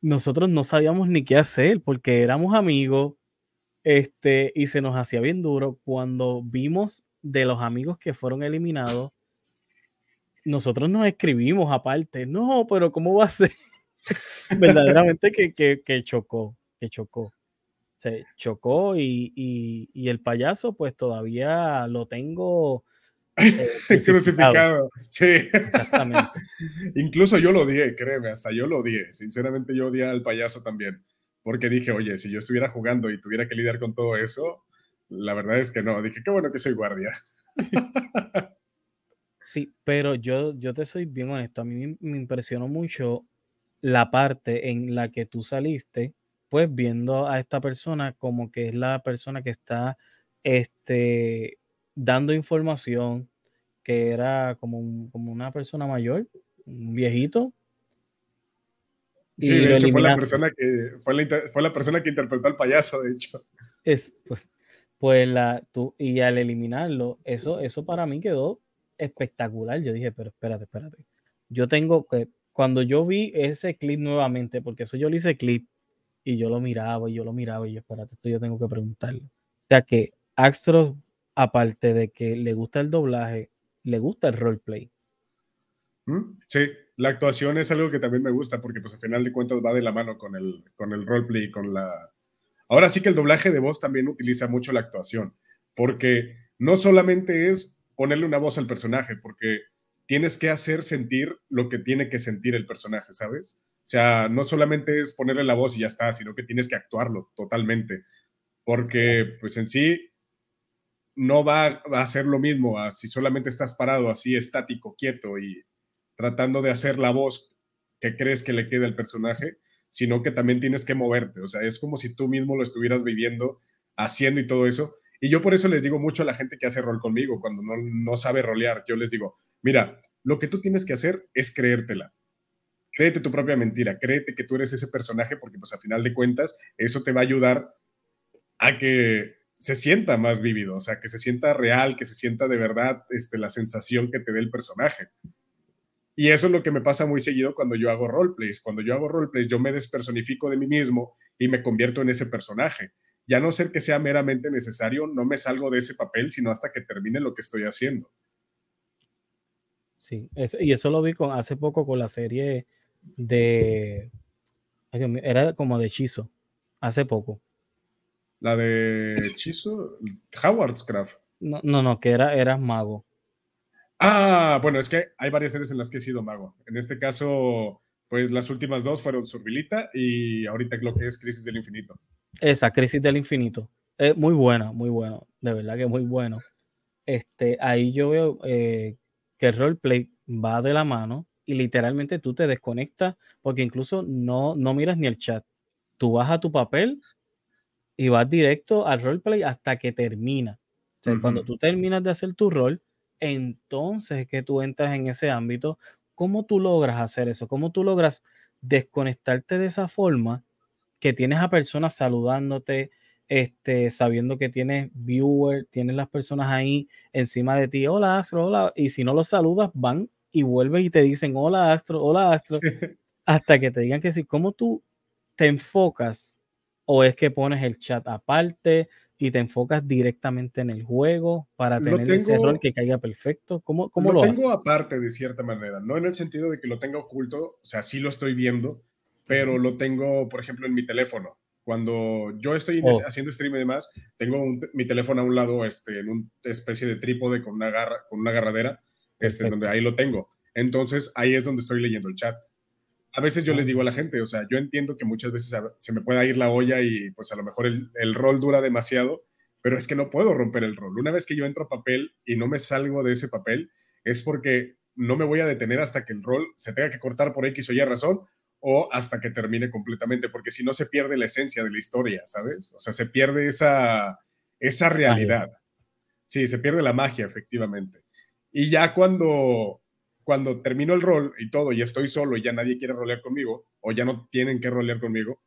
nosotros no sabíamos ni qué hacer porque éramos amigos este, y se nos hacía bien duro cuando vimos de los amigos que fueron eliminados. Nosotros nos escribimos aparte, no, pero ¿cómo va a ser? verdaderamente que, que, chocó, que chocó. Se chocó y, el payaso pues todavía lo tengo eh, crucificado. Sí. Exactamente. Incluso yo lo odié, créeme, hasta yo lo odié. Sinceramente yo odié al payaso también. Porque dije, oye, si yo estuviera jugando y tuviera que lidiar con todo eso, la verdad es que no. Dije, qué bueno que soy guardia. Sí, pero yo, yo te soy bien honesto. A mí me impresionó mucho la parte en la que tú saliste, pues viendo a esta persona como que es la persona que está este, dando información, que era como, como una persona mayor, un viejito. Sí, de hecho fue la, persona que, fue, la, fue la persona que interpretó al payaso, de hecho. Es, pues, pues la, tú, y al eliminarlo, eso, eso para mí quedó espectacular. Yo dije, pero espérate, espérate. Yo tengo que, cuando yo vi ese clip nuevamente, porque eso yo le hice clip y yo lo miraba y yo lo miraba y yo, espérate, esto yo tengo que preguntarle. O sea que Astro, aparte de que le gusta el doblaje, le gusta el roleplay. Mm, sí, la actuación es algo que también me gusta porque pues al final de cuentas va de la mano con el, con el roleplay, con la... Ahora sí que el doblaje de voz también utiliza mucho la actuación, porque no solamente es ponerle una voz al personaje, porque tienes que hacer sentir lo que tiene que sentir el personaje, ¿sabes? O sea, no solamente es ponerle la voz y ya está, sino que tienes que actuarlo totalmente, porque pues en sí no va a ser lo mismo si solamente estás parado así estático, quieto y tratando de hacer la voz que crees que le queda al personaje, sino que también tienes que moverte, o sea, es como si tú mismo lo estuvieras viviendo, haciendo y todo eso. Y yo por eso les digo mucho a la gente que hace rol conmigo, cuando no, no sabe rolear, yo les digo, Mira, lo que tú tienes que hacer es creértela. Créete tu propia mentira, créete que tú eres ese personaje porque pues a final de cuentas eso te va a ayudar a que se sienta más vívido, o sea, que se sienta real, que se sienta de verdad este, la sensación que te dé el personaje. Y eso es lo que me pasa muy seguido cuando yo hago roleplays. Cuando yo hago roleplays, yo me despersonifico de mí mismo y me convierto en ese personaje. Ya no ser que sea meramente necesario, no me salgo de ese papel, sino hasta que termine lo que estoy haciendo. Sí, y eso lo vi con, hace poco con la serie de. era como de hechizo. Hace poco. La de hechizo. Howard's Craft. No, no, no, que era, eras mago. Ah, bueno, es que hay varias series en las que he sido mago. En este caso, pues las últimas dos fueron Survilita y ahorita lo que es Crisis del Infinito. Esa, Crisis del Infinito. Es muy buena, muy bueno. De verdad que muy bueno. Este, ahí yo veo eh, que el roleplay va de la mano y literalmente tú te desconectas porque incluso no, no miras ni el chat. Tú vas a tu papel y vas directo al roleplay hasta que termina. O sea, cuando tú terminas de hacer tu rol, entonces es que tú entras en ese ámbito. ¿Cómo tú logras hacer eso? ¿Cómo tú logras desconectarte de esa forma que tienes a personas saludándote, este, sabiendo que tienes viewer, tienes las personas ahí encima de ti, hola Astro, hola, y si no los saludas, van y vuelven y te dicen, hola Astro, hola Astro, hasta que te digan que sí, ¿cómo tú te enfocas? ¿O es que pones el chat aparte? y te enfocas directamente en el juego para tener ese rol que caiga perfecto? ¿Cómo, cómo lo, lo tengo aparte de cierta manera, no en el sentido de que lo tenga oculto, o sea, sí lo estoy viendo, pero lo tengo, por ejemplo, en mi teléfono. Cuando yo estoy oh. haciendo stream y demás, tengo mi teléfono a un lado, este, en una especie de trípode con una, garra, con una agarradera, este, donde ahí lo tengo. Entonces, ahí es donde estoy leyendo el chat a veces yo les digo a la gente, o sea, yo entiendo que muchas veces se me pueda ir la olla y pues a lo mejor el, rol dura demasiado, pero es que no puedo romper el rol. Una vez que yo entro a papel y no me salgo de ese papel, es porque no me voy a detener hasta que el rol se tenga que cortar por X o Y razón o hasta que termine completamente, porque si no se pierde la esencia de la historia, ¿sabes? O sea, se pierde esa, esa realidad. Sí, se pierde la magia, efectivamente. Y ya cuando cuando termino el rol y todo, y estoy solo y ya nadie quiere rolear conmigo, o ya no tienen que rolear conmigo,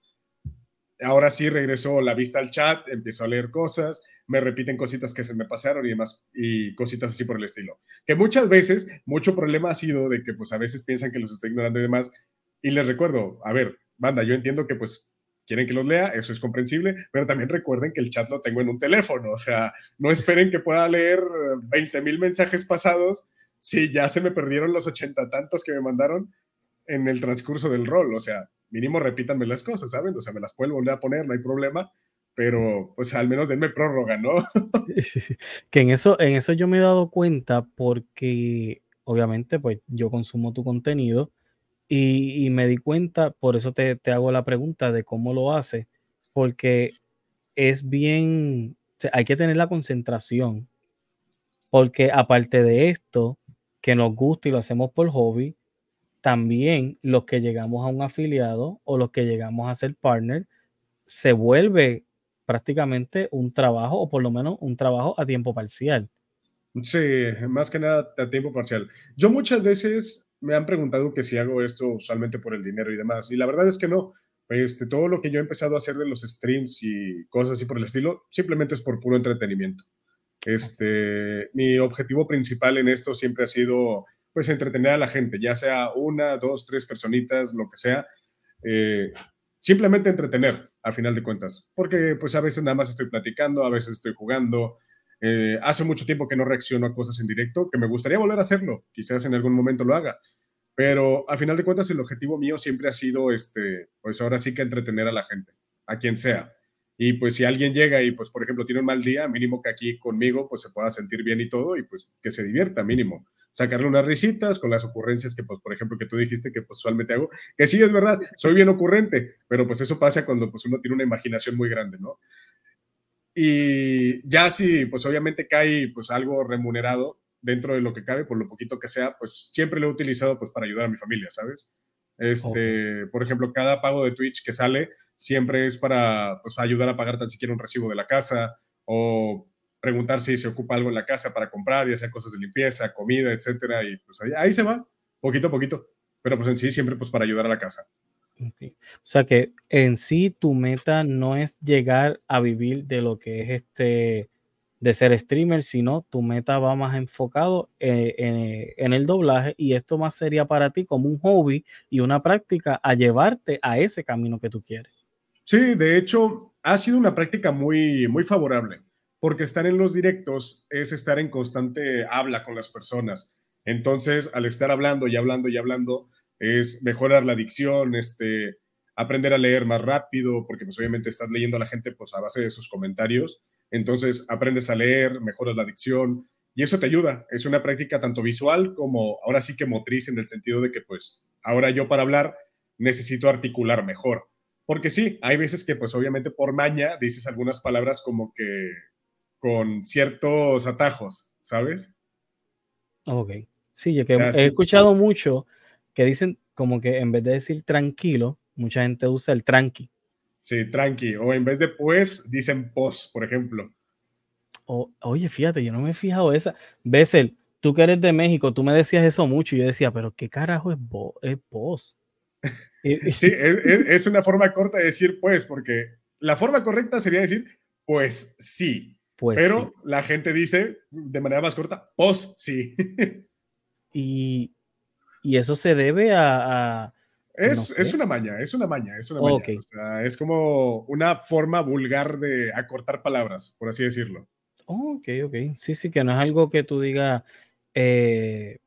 ahora sí regreso la vista al chat, empiezo a leer cosas, me repiten cositas que se me pasaron y demás, y cositas así por el estilo. Que muchas veces, mucho problema ha sido de que pues a veces piensan que los estoy ignorando y demás, y les recuerdo, a ver, banda, yo entiendo que pues quieren que los lea, eso es comprensible, pero también recuerden que el chat lo tengo en un teléfono, o sea, no esperen que pueda leer 20 mil mensajes pasados sí, ya se me perdieron los ochenta tantos que me mandaron en el transcurso del rol. O sea, mínimo repítanme las cosas, ¿saben? O sea, me las puedo volver a poner, no hay problema, pero pues al menos denme prórroga, ¿no? que en eso, en eso yo me he dado cuenta porque obviamente pues yo consumo tu contenido y, me di cuenta, por eso te, te, hago la pregunta de cómo lo hace, porque es bien, hay que tener la concentración, porque aparte de esto, que nos gusta y lo hacemos por hobby, también los que llegamos a un afiliado o los que llegamos a ser partner, se vuelve prácticamente un trabajo o por lo menos un trabajo a tiempo parcial. Sí, más que nada a tiempo parcial. Yo muchas veces me han preguntado que si hago esto usualmente por el dinero y demás, y la verdad es que no. Este, todo lo que yo he empezado a hacer de los streams y cosas así por el estilo, simplemente es por puro entretenimiento. Este, mi objetivo principal en esto siempre ha sido, pues, entretener a la gente, ya sea una, dos, tres personitas, lo que sea. Eh, simplemente entretener, a final de cuentas, porque pues a veces nada más estoy platicando, a veces estoy jugando. Eh, hace mucho tiempo que no reacciono a cosas en directo, que me gustaría volver a hacerlo, quizás en algún momento lo haga, pero a final de cuentas el objetivo mío siempre ha sido, este, pues ahora sí que entretener a la gente, a quien sea. Y pues si alguien llega y pues por ejemplo tiene un mal día, mínimo que aquí conmigo pues se pueda sentir bien y todo y pues que se divierta mínimo. Sacarle unas risitas con las ocurrencias que pues por ejemplo que tú dijiste que pues usualmente hago, que sí es verdad, soy bien ocurrente, pero pues eso pasa cuando pues uno tiene una imaginación muy grande, ¿no? Y ya si pues obviamente cae pues algo remunerado dentro de lo que cabe, por lo poquito que sea, pues siempre lo he utilizado pues para ayudar a mi familia, ¿sabes? Este, por ejemplo, cada pago de Twitch que sale siempre es para pues, ayudar a pagar tan siquiera un recibo de la casa o preguntar si se ocupa algo en la casa para comprar, ya sea cosas de limpieza, comida, etcétera, y pues ahí, se va, poquito a poquito, pero pues en sí siempre pues para ayudar a la casa. O sea que en sí tu meta no es llegar a vivir de lo que es este de ser streamer, sino tu meta va más enfocado eh, en, el doblaje y esto más sería para ti como un hobby y una práctica a llevarte a ese camino que tú quieres. Sí, de hecho, ha sido una práctica muy, muy favorable, porque estar en los directos es estar en constante habla con las personas. Entonces, al estar hablando y hablando y hablando, es mejorar la dicción, este, aprender a leer más rápido, porque pues obviamente estás leyendo a la gente pues a base de sus comentarios. Entonces, aprendes a leer, mejoras la dicción y eso te ayuda. Es una práctica tanto visual como ahora sí que motriz en el sentido de que pues ahora yo para hablar necesito articular mejor. Porque sí, hay veces que pues obviamente por maña dices algunas palabras como que con ciertos atajos, ¿sabes? Ok. Sí, que he escuchado mucho que dicen como que en vez de decir tranquilo, mucha gente usa el tranqui. Sí, tranqui. O en vez de pues, dicen pos, por ejemplo. oye, fíjate, yo no me he fijado esa. Bessel, tú que eres de México, tú me decías eso mucho y yo decía, pero ¿qué carajo es, es pos? sí, es, una forma corta de decir pues, porque la forma correcta sería decir pues sí. Pues pero la gente dice de manera más corta, pos sí. y, eso se debe a... es, una maña, es una maña, es una maña. es como una forma vulgar de acortar palabras, por así decirlo. ok, ok. Sí, sí, que no es algo que tú digas, eh,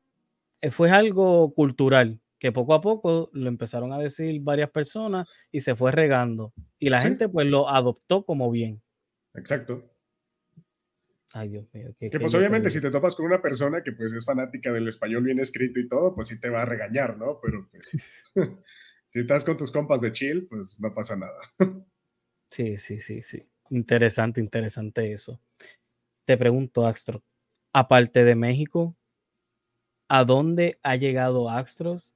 fue algo cultural, que poco a poco lo empezaron a decir varias personas y se fue regando. Y la gente pues lo adoptó como bien. Exacto. Ay, Dios mío. que pues obviamente si te topas con una persona que pues es fanática del español bien escrito y todo, pues sí te va a regañar, ¿no? Pero pues si estás con tus compas de chill, pues no pasa nada. sí, sí, sí, sí. Interesante, interesante eso. Te pregunto, Astro, aparte de México, ¿a dónde ha llegado Astros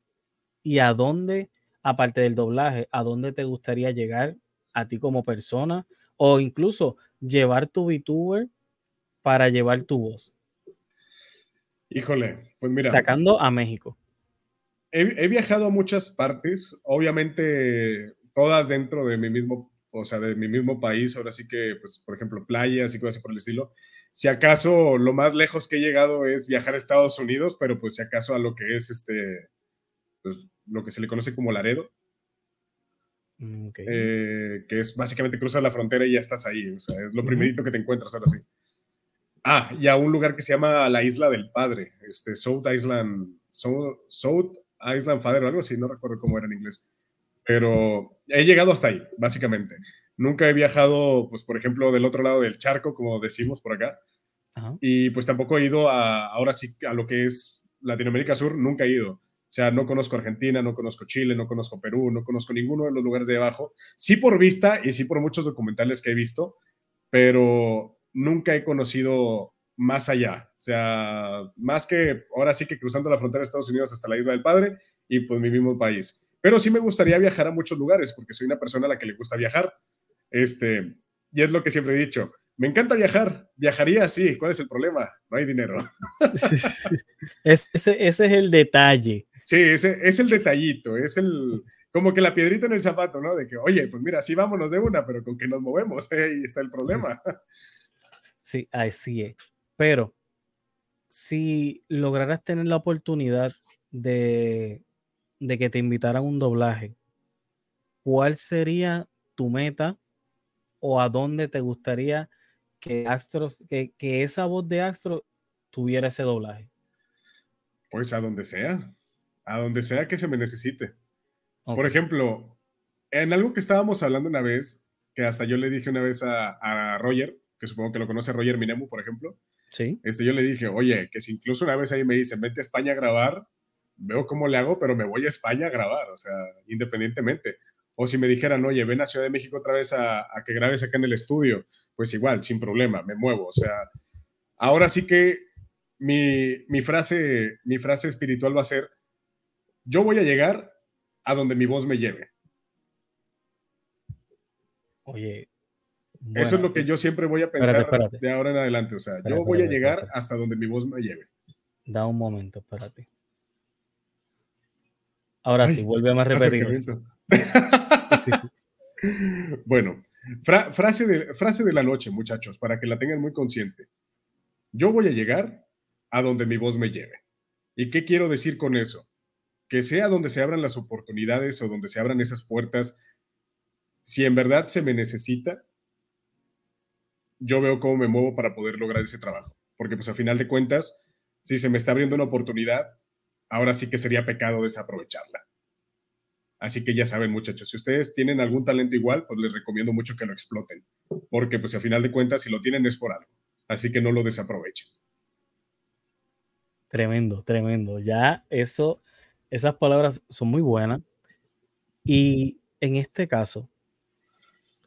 y a dónde, aparte del doblaje, a dónde te gustaría llegar a ti como persona o incluso llevar tu VTuber para llevar tu voz? Híjole, pues mira. Sacando a México. He, viajado a muchas partes, obviamente todas dentro de mi mismo, o sea, de mi mismo país, ahora sí que, pues, por ejemplo, playas y cosas así por el estilo. Si acaso lo más lejos que he llegado es viajar a Estados Unidos, pero pues si acaso a lo que es este, pues, lo que se le conoce como Laredo, mm, eh, que es básicamente cruzas la frontera y ya estás ahí, o sea, es lo primerito que te encuentras ahora sí. Ah, y a un lugar que se llama la Isla del Padre, este, South Island, South, Island Father o algo así, no recuerdo cómo era en inglés, pero he llegado hasta ahí, básicamente. Nunca he viajado, pues, por ejemplo, del otro lado del charco, como decimos por acá, y pues tampoco he ido a, ahora sí, a lo que es Latinoamérica Sur, nunca he ido. O sea, no conozco Argentina, no conozco Chile, no conozco Perú, no conozco ninguno de los lugares de abajo. Sí por vista y sí por muchos documentales que he visto, pero nunca he conocido más allá. O sea, más que ahora sí que cruzando la frontera de Estados Unidos hasta la Isla del Padre y pues mi mismo país. Pero sí me gustaría viajar a muchos lugares porque soy una persona a la que le gusta viajar. Este, y es lo que siempre he dicho. Me encanta viajar. Viajaría, sí. ¿Cuál es el problema? No hay dinero. ese es el detalle. Sí, ese es el detallito, es el, como que la piedrita en el zapato, ¿no? De que, oye, pues mira, sí vámonos de una, pero con que nos movemos, ¿eh? ahí está el problema. Sí, así es. Pero si lograras tener la oportunidad de, de que te invitaran a un doblaje, ¿cuál sería tu meta o a dónde te gustaría que Astros, que, que esa voz de Astro tuviera ese doblaje? Pues a donde sea a donde sea que se me necesite. Por ejemplo, en algo que estábamos hablando una vez, que hasta yo le dije una vez a, Roger, que supongo que lo conoce Roger Minemu, por ejemplo. Sí. Este, yo le dije, oye, que si incluso una vez ahí me dicen, vete a España a grabar, veo cómo le hago, pero me voy a España a grabar, o sea, independientemente. O si me dijeran, oye, ven a Ciudad de México otra vez a, a que grabes acá en el estudio, pues igual, sin problema, me muevo. O sea, ahora sí que mi, mi, frase, mi frase espiritual va a ser, yo voy a llegar a donde mi voz me lleve. Oye. Eso es lo que yo siempre voy a pensar de ahora en adelante. O sea, yo voy a llegar hasta donde mi voz me lleve. Da un momento, espérate. Ahora sí, vuelve a repetir. Bueno, frase, de, frase de la noche, muchachos, para que la tengan muy consciente. Yo voy a llegar a donde mi voz me lleve. ¿Y qué quiero decir con eso? que sea donde se abran las oportunidades o donde se abran esas puertas, si en verdad se me necesita, yo veo cómo me muevo para poder lograr ese trabajo. Porque pues a final de cuentas, si se me está abriendo una oportunidad, ahora sí que sería pecado desaprovecharla. Así que ya saben, muchachos, si ustedes tienen algún talento igual, pues les recomiendo mucho que lo exploten, porque pues a final de cuentas, si lo tienen es por algo. Así que no lo desaprovechen. Tremendo, tremendo. Ya eso, esas palabras son muy buenas. Y en este caso,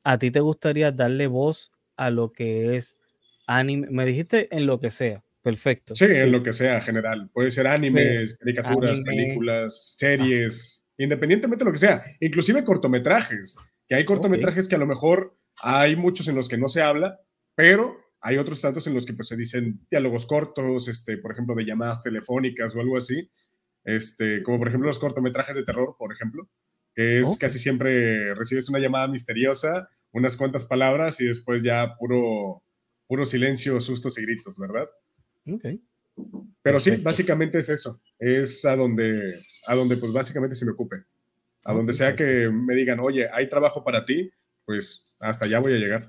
¿a ti te gustaría darle voz a lo que es anime? Me dijiste en lo que sea. Perfecto. Sí, en lo que sea, general. Puede ser animes, caricaturas, películas, series, independientemente de lo que sea. Inclusive cortometrajes, que hay cortometrajes que a lo mejor hay muchos en los que no se habla, pero hay otros tantos en los que pues, se dicen diálogos cortos, este, por ejemplo, de llamadas telefónicas o algo así. Este, como por ejemplo los cortometrajes de terror, por ejemplo, que es casi siempre recibes una llamada misteriosa, unas cuantas palabras y después ya puro, puro silencio, sustos y gritos, ¿verdad? Ok. Pero sí, básicamente es eso. Es a donde, a donde pues básicamente se me ocupe. A donde sea que me digan, oye, hay trabajo para ti, pues hasta allá voy a llegar.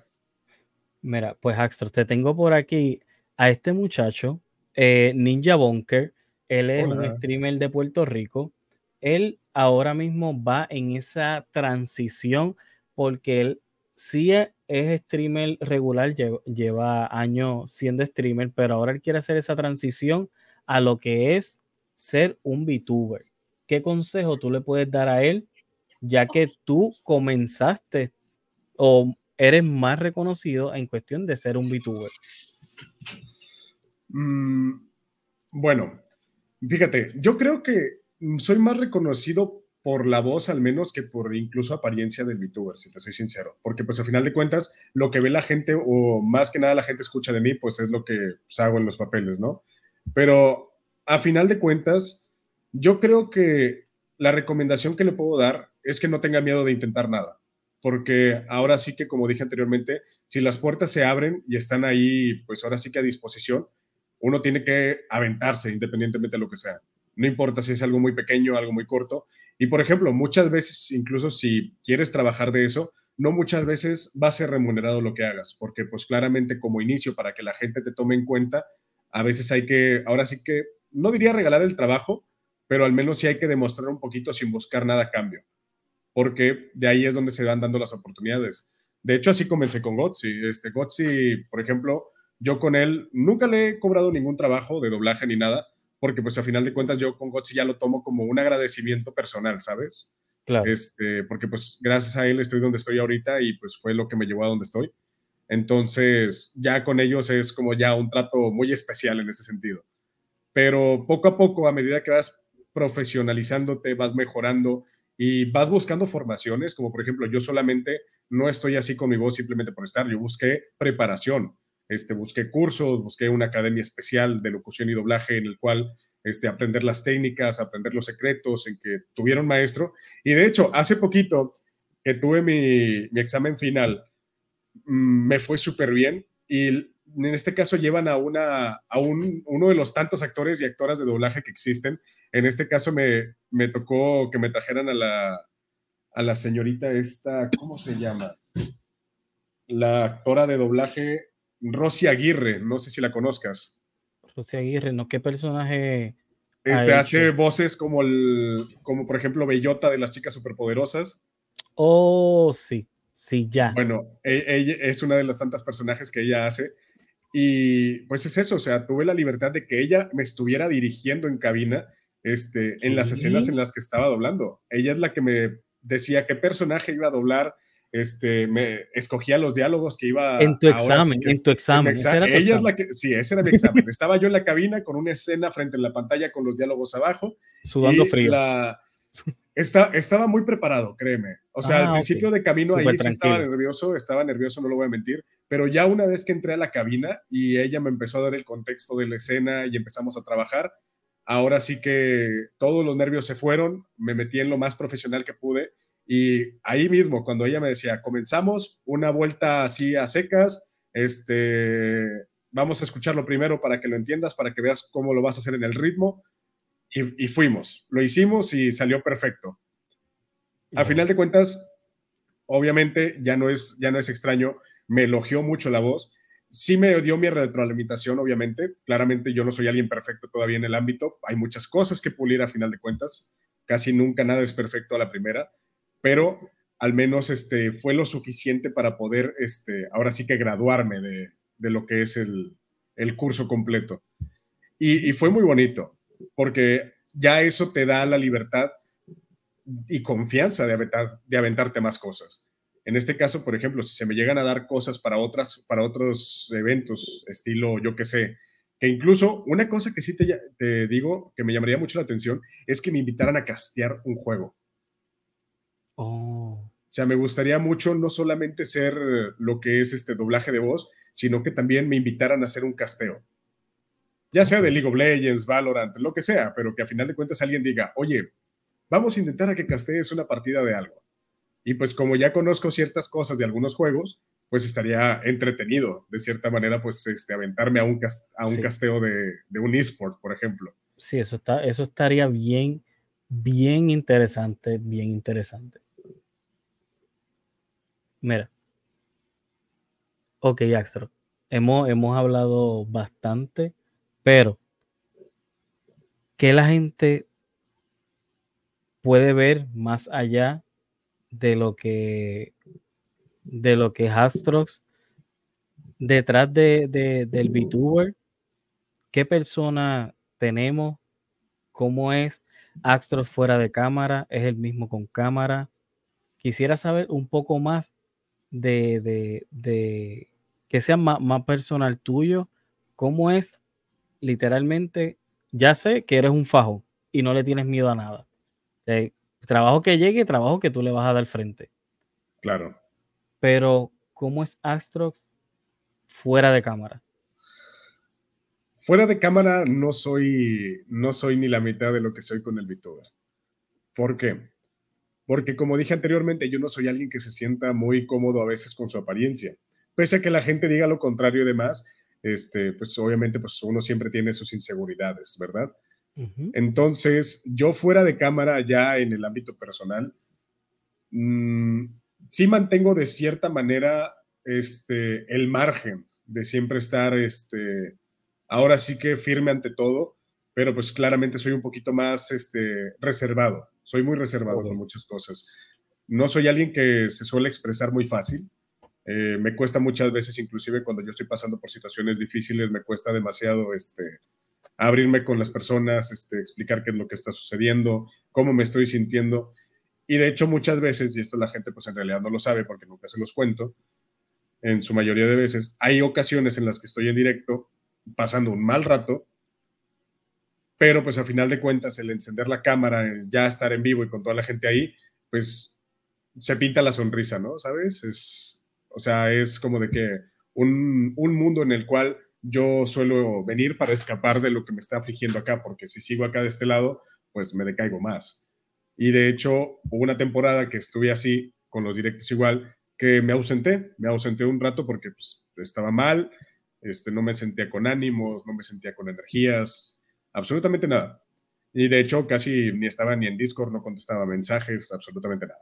Mira, pues Axter, te tengo por aquí a este muchacho, eh, Ninja Bunker. Él es un streamer de Puerto Rico. Él ahora mismo va en esa transición porque él sí es streamer regular, lleva, años siendo streamer, pero ahora él quiere hacer esa transición a lo que es ser un VTuber. ¿Qué consejo tú le puedes dar a él, ya que tú comenzaste o eres más reconocido en cuestión de ser un VTuber? Mm, bueno, fíjate, yo creo que soy más reconocido por la voz al menos que por incluso apariencia del VTuber, si te soy sincero. Porque pues al final de cuentas, lo que ve la gente o más que nada la gente escucha de mí, pues es lo que pues, hago en los papeles, ¿no? Pero a final de cuentas, yo creo que la recomendación que le puedo dar es que no tenga miedo de intentar nada. Porque ahora sí que, como dije anteriormente, si las puertas se abren y están ahí, pues ahora sí que a disposición, uno tiene que aventarse independientemente de lo que sea no importa si es algo muy pequeño, algo muy corto. Y por ejemplo, muchas veces, incluso si quieres trabajar de eso, no muchas veces va a ser remunerado lo que hagas, porque pues claramente como inicio para que la gente te tome en cuenta, a veces hay que, ahora sí que, no diría regalar el trabajo, pero al menos sí hay que demostrar un poquito sin buscar nada a cambio, porque de ahí es donde se van dando las oportunidades. De hecho, así comencé con Gotzi. Este, Gotzi, por ejemplo, yo con él nunca le he cobrado ningún trabajo de doblaje ni nada, porque pues a final de cuentas yo con Gotzi ya lo tomo como un agradecimiento personal, ¿sabes? Claro. Este, porque pues gracias a él estoy donde estoy ahorita y pues fue lo que me llevó a donde estoy. Entonces ya con ellos es como ya un trato muy especial en ese sentido. Pero poco a poco, a medida que vas profesionalizándote, vas mejorando y vas buscando formaciones, como por ejemplo yo solamente no estoy así con mi voz simplemente por estar, yo busqué preparación este, busqué cursos, busqué una academia especial de locución y doblaje en el cual este, aprender las técnicas, aprender los secretos, en que tuvieron maestro. Y de hecho, hace poquito que tuve mi, examen final, mm, me fue súper bien y en este caso llevan a, uno de los tantos actores y actoras de doblaje que existen. En este caso me, me tocó que me trajeran a la, a la señorita esta, ¿cómo se llama? La actora de doblaje Rosy Aguirre, no sé si la conozcas. Rosy Aguirre, ¿no? ¿Qué personaje? Este hace voces como el, como por ejemplo Bellota de las chicas superpoderosas. Oh, sí, sí, ya. Bueno, e, ella es una de las tantas personajes que ella hace. Y pues es eso, o sea, tuve la libertad de que ella me estuviera dirigiendo en cabina este, en las escenas en las que estaba doblando. Ella es la que me decía qué personaje iba a doblar, este, me escogía los diálogos que iba en tu examen, en tu examen. ella es la que, sí, ese era mi examen. Estaba yo en la cabina con una escena frente a la pantalla con los diálogos abajo, sudando frío. estaba muy preparado, créeme. O sea, al ah, principio de camino ahí sí estaba nervioso, estaba nervioso, no lo voy a mentir, pero ya una vez que entré a la cabina y ella me empezó a dar el contexto de la escena y empezamos a trabajar, ahora sí que todos los nervios se fueron, me metí en lo más profesional que pude y ahí mismo, cuando ella me decía, comenzamos una vuelta así a secas, este, vamos a escucharlo primero para que lo entiendas, para que veas cómo lo vas a hacer en el ritmo. Y, fuimos, lo hicimos y salió perfecto. A final de cuentas, obviamente ya no es, ya no es extraño, me elogió mucho la voz. sí me dio mi retroalimentación, obviamente. Claramente yo no soy alguien perfecto todavía en el ámbito. Hay muchas cosas que pulir a final de cuentas. Casi nunca nada es perfecto a la primera, pero al menos este, fue lo suficiente para poder, este, ahora sí que graduarme de, de lo que es el, el curso completo. Y, y, fue muy bonito, porque ya eso te da la libertad y confianza de, aventar, de aventarte más cosas. En este caso, por ejemplo, si se me llegan a dar cosas para, otras, para otros eventos, estilo, yo qué sé, que incluso una cosa que sí te, te, digo que me llamaría mucho la atención es que me invitaran a castear un juego. Oh. O sea, me gustaría mucho no solamente ser lo que es este doblaje de voz, sino que también me invitaran a hacer un casteo. Ya sea de League of Legends, Valorant, lo que sea, pero que a final de cuentas alguien diga, oye, vamos a intentar a que castees una partida de algo. Y pues como ya conozco ciertas cosas de algunos juegos, pues estaría entretenido, de cierta manera, pues este, aventarme a un, a un sí. casteo de, de, un esport, por ejemplo. Sí, eso, está, eso estaría bien, bien interesante, bien interesante. Mira. Ok, Axel. Hemos, hemos hablado bastante, pero que la gente puede ver más allá de lo que de lo que es Astrox detrás de, de, del VTuber qué persona tenemos cómo es Astrox fuera de cámara es el mismo con cámara quisiera saber un poco más de, de, de que sea más, más, personal tuyo cómo es literalmente ya sé que eres un fajo y no le tienes miedo a nada trabajo que llegue, trabajo que tú le vas a dar frente. Claro. Pero, ¿cómo es Astrox fuera de cámara? Fuera de cámara no soy, no soy ni la mitad de lo que soy con el VTuber. ¿Por qué? Porque como dije anteriormente, yo no soy alguien que se sienta muy cómodo a veces con su apariencia. Pese a que la gente diga lo contrario y demás, este, pues obviamente pues uno siempre tiene sus inseguridades, ¿verdad? Entonces, yo fuera de cámara, ya en el ámbito personal, mmm, sí mantengo de cierta manera este, el margen de siempre estar, este, ahora sí que firme ante todo, pero pues claramente soy un poquito más este, reservado, soy muy reservado okay. con muchas cosas. No soy alguien que se suele expresar muy fácil. Eh, me cuesta muchas veces, inclusive cuando yo estoy pasando por situaciones difíciles, me cuesta demasiado este, abrirme con las personas, este, explicar qué es lo que está sucediendo, cómo me estoy sintiendo. Y de hecho muchas veces, y esto la gente pues en realidad no lo sabe porque nunca se los cuento, en su mayoría de veces, hay ocasiones en las que estoy en directo pasando un mal rato, pero pues a final de cuentas el encender la cámara, ya estar en vivo y con toda la gente ahí, pues se pinta la sonrisa, ¿no? ¿Sabes? Es, o sea, es como de que un, un mundo en el cual yo suelo venir para escapar de lo que me está afligiendo acá, porque si sigo acá de este lado, pues me decaigo más. Y de hecho, hubo una temporada que estuve así, con los directos igual, que me ausenté, me ausenté un rato porque pues, estaba mal, este, no me sentía con ánimos, no me sentía con energías, absolutamente nada. Y de hecho, casi ni estaba ni en Discord, no contestaba mensajes, absolutamente nada.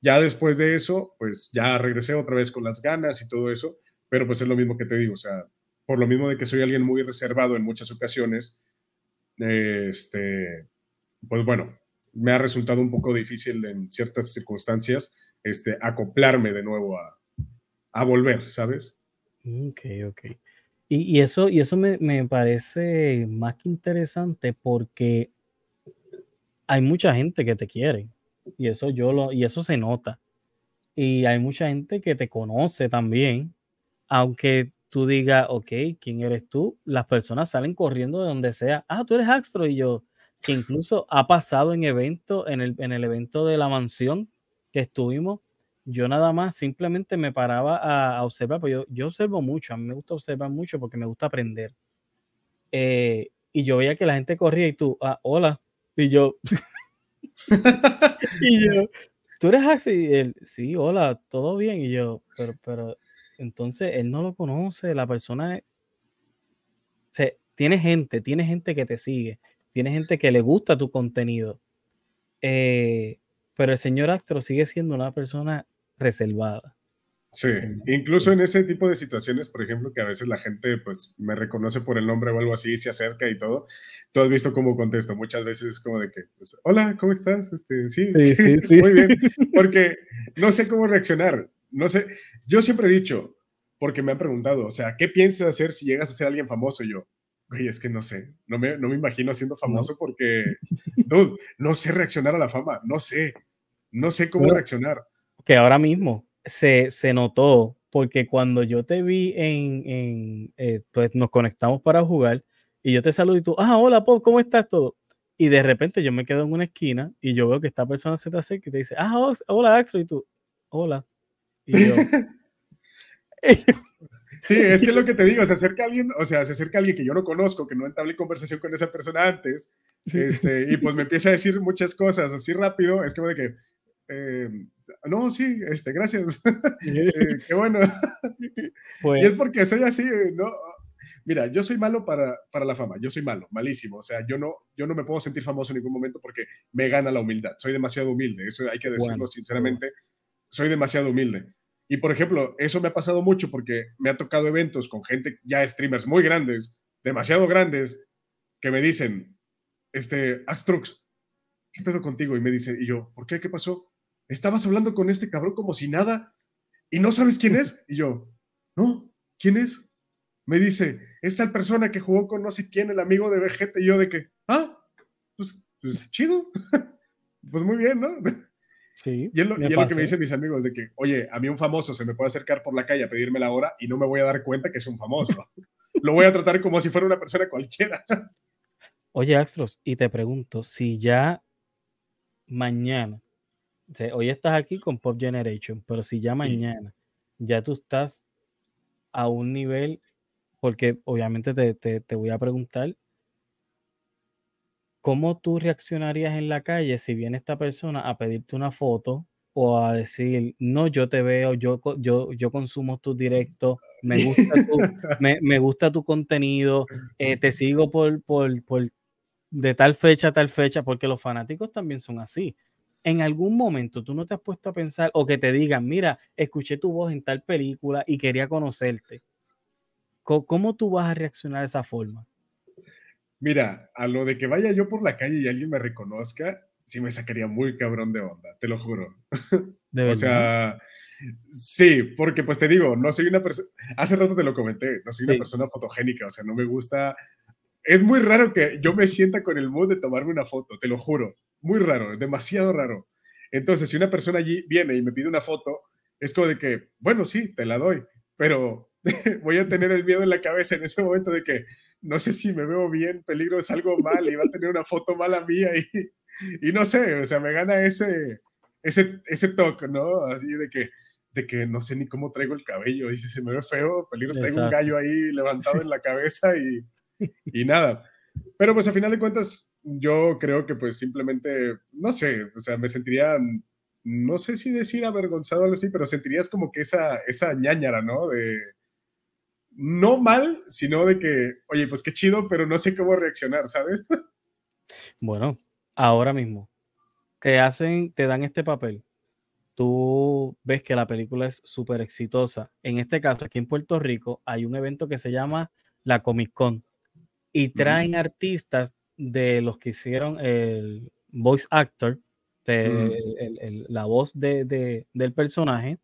Ya después de eso, pues ya regresé otra vez con las ganas y todo eso, pero pues es lo mismo que te digo, o sea, por lo mismo de que soy alguien muy reservado en muchas ocasiones, este, pues bueno, me ha resultado un poco difícil en ciertas circunstancias este, acoplarme de nuevo a, a volver, ¿sabes? Ok, ok. Y, eso, y eso me, me, parece más que interesante porque hay mucha gente que te quiere y eso yo lo, y eso se nota. Y hay mucha gente que te conoce también, aunque tú digas, ok, ¿quién eres tú? Las personas salen corriendo de donde sea. Ah, tú eres Astro y yo, que incluso ha pasado en evento, en el, en el evento de la mansión que estuvimos, yo nada más simplemente me paraba a, observar, pues yo, yo, observo mucho, a mí me gusta observar mucho porque me gusta aprender. Eh, y yo veía que la gente corría y tú, ah, hola, y yo, y yo, tú eres así, él, sí, hola, todo bien, y yo, pero, pero entonces él no lo conoce, la persona se, tiene gente, tiene gente que te sigue, tiene gente que le gusta tu contenido. Eh, pero el señor Astro sigue siendo una persona reservada. Sí, incluso en ese tipo de situaciones, por ejemplo, que a veces la gente pues me reconoce por el nombre o algo así, se acerca y todo, tú has visto cómo contesto, muchas veces como de que, pues, hola, ¿cómo estás? Este, sí, sí, sí, muy bien, porque no sé cómo reaccionar, no sé, yo siempre he dicho, porque me han preguntado, o sea, ¿qué piensas hacer si llegas a ser alguien famoso? Y yo, güey, es que no sé, no me, no me imagino siendo famoso porque, dude, no sé reaccionar a la fama, no sé, no sé cómo reaccionar. Que ahora mismo, se, se notó porque cuando yo te vi en, en eh, pues nos conectamos para jugar y yo te saludo y tú, ah, hola Pop, ¿cómo estás todo? Y de repente yo me quedo en una esquina y yo veo que esta persona se te acerca y te dice, ah, hola Axel, y tú, hola. Y yo, Sí, es que es lo que te digo, se acerca alguien, o sea, se acerca alguien que yo no conozco, que no entablé conversación con esa persona antes, este, y pues me empieza a decir muchas cosas así rápido, es como de que, eh, no, sí, este, gracias. Eh, qué bueno. Pues, y es porque soy así, ¿no? Mira, yo soy malo para, para, la fama, yo soy malo, malísimo. O sea, yo no, yo no me puedo sentir famoso en ningún momento porque me gana la humildad. Soy demasiado humilde, eso hay que decirlo sinceramente. Soy demasiado humilde. Y por ejemplo, eso me ha pasado mucho porque me ha tocado eventos con gente, ya streamers muy grandes, demasiado grandes, que me dicen, este, Astrux, ¿qué pedo contigo? Y me dice, y yo, ¿por qué? ¿Qué pasó? Estabas hablando con este cabrón como si nada y no sabes quién es. Y yo, no, ¿quién es? Me dice, es tal persona que jugó con no sé quién, el amigo de Vegeta, y yo de que, ah, pues, pues chido, pues muy bien, ¿no? Sí, y es lo, que me dicen mis amigos, de que, oye, a mí un famoso se me puede acercar por la calle a pedirme la hora y no me voy a dar cuenta que es un famoso. lo voy a tratar como si fuera una persona cualquiera. Oye, Astros, y te pregunto, si ya mañana hoy estás aquí con Pop Generation, pero si ya mañana ya tú estás a un nivel, porque obviamente te, te, voy a preguntar, ¿cómo tú reaccionarías en la calle si viene esta persona a pedirte una foto o a decir, no, yo te veo, yo, yo, yo consumo tus directos, me gusta tu, me, gusta tu contenido, eh, te sigo por, por, por de tal fecha a tal fecha, porque los fanáticos también son así en algún momento tú no te has puesto a pensar o que te digan, mira, escuché tu voz en tal película y quería conocerte. ¿Cómo, tú vas a reaccionar de esa forma? Mira, a lo de que vaya yo por la calle y alguien me reconozca, sí me sacaría muy cabrón de onda, te lo juro. ¿De o sea, sí, porque pues te digo, no soy una persona, hace rato te lo comenté, no soy una persona fotogénica, o sea, no me gusta, es muy raro que yo me sienta con el mood de tomarme una foto, te lo juro muy raro, demasiado raro. Entonces, si una persona allí viene y me pide una foto, es como de que, bueno, sí, te la doy, pero voy a tener el miedo en la cabeza en ese momento de que no sé si me veo bien, peligro es algo mal y va a tener una foto mala mía y, y no sé, o sea, me gana ese, ese, ese toque, ¿no? Así de que, de que no sé ni cómo traigo el cabello y si se me ve feo, peligro traigo un gallo ahí levantado en la cabeza y, y nada. Pero pues a final de cuentas, yo creo que pues simplemente, no sé, o sea, me sentiría, no sé si decir avergonzado o algo así, pero sentirías como que esa, esa ñañara, ¿no? De, no mal, sino de que, oye, pues qué chido, pero no sé cómo reaccionar, ¿sabes? Bueno, ahora mismo, te hacen, te dan este papel. Tú ves que la película es súper exitosa. En este caso, aquí en Puerto Rico, hay un evento que se llama la Comic Con y traen artistas de los que hicieron el voice actor, de, la voz de, del personaje,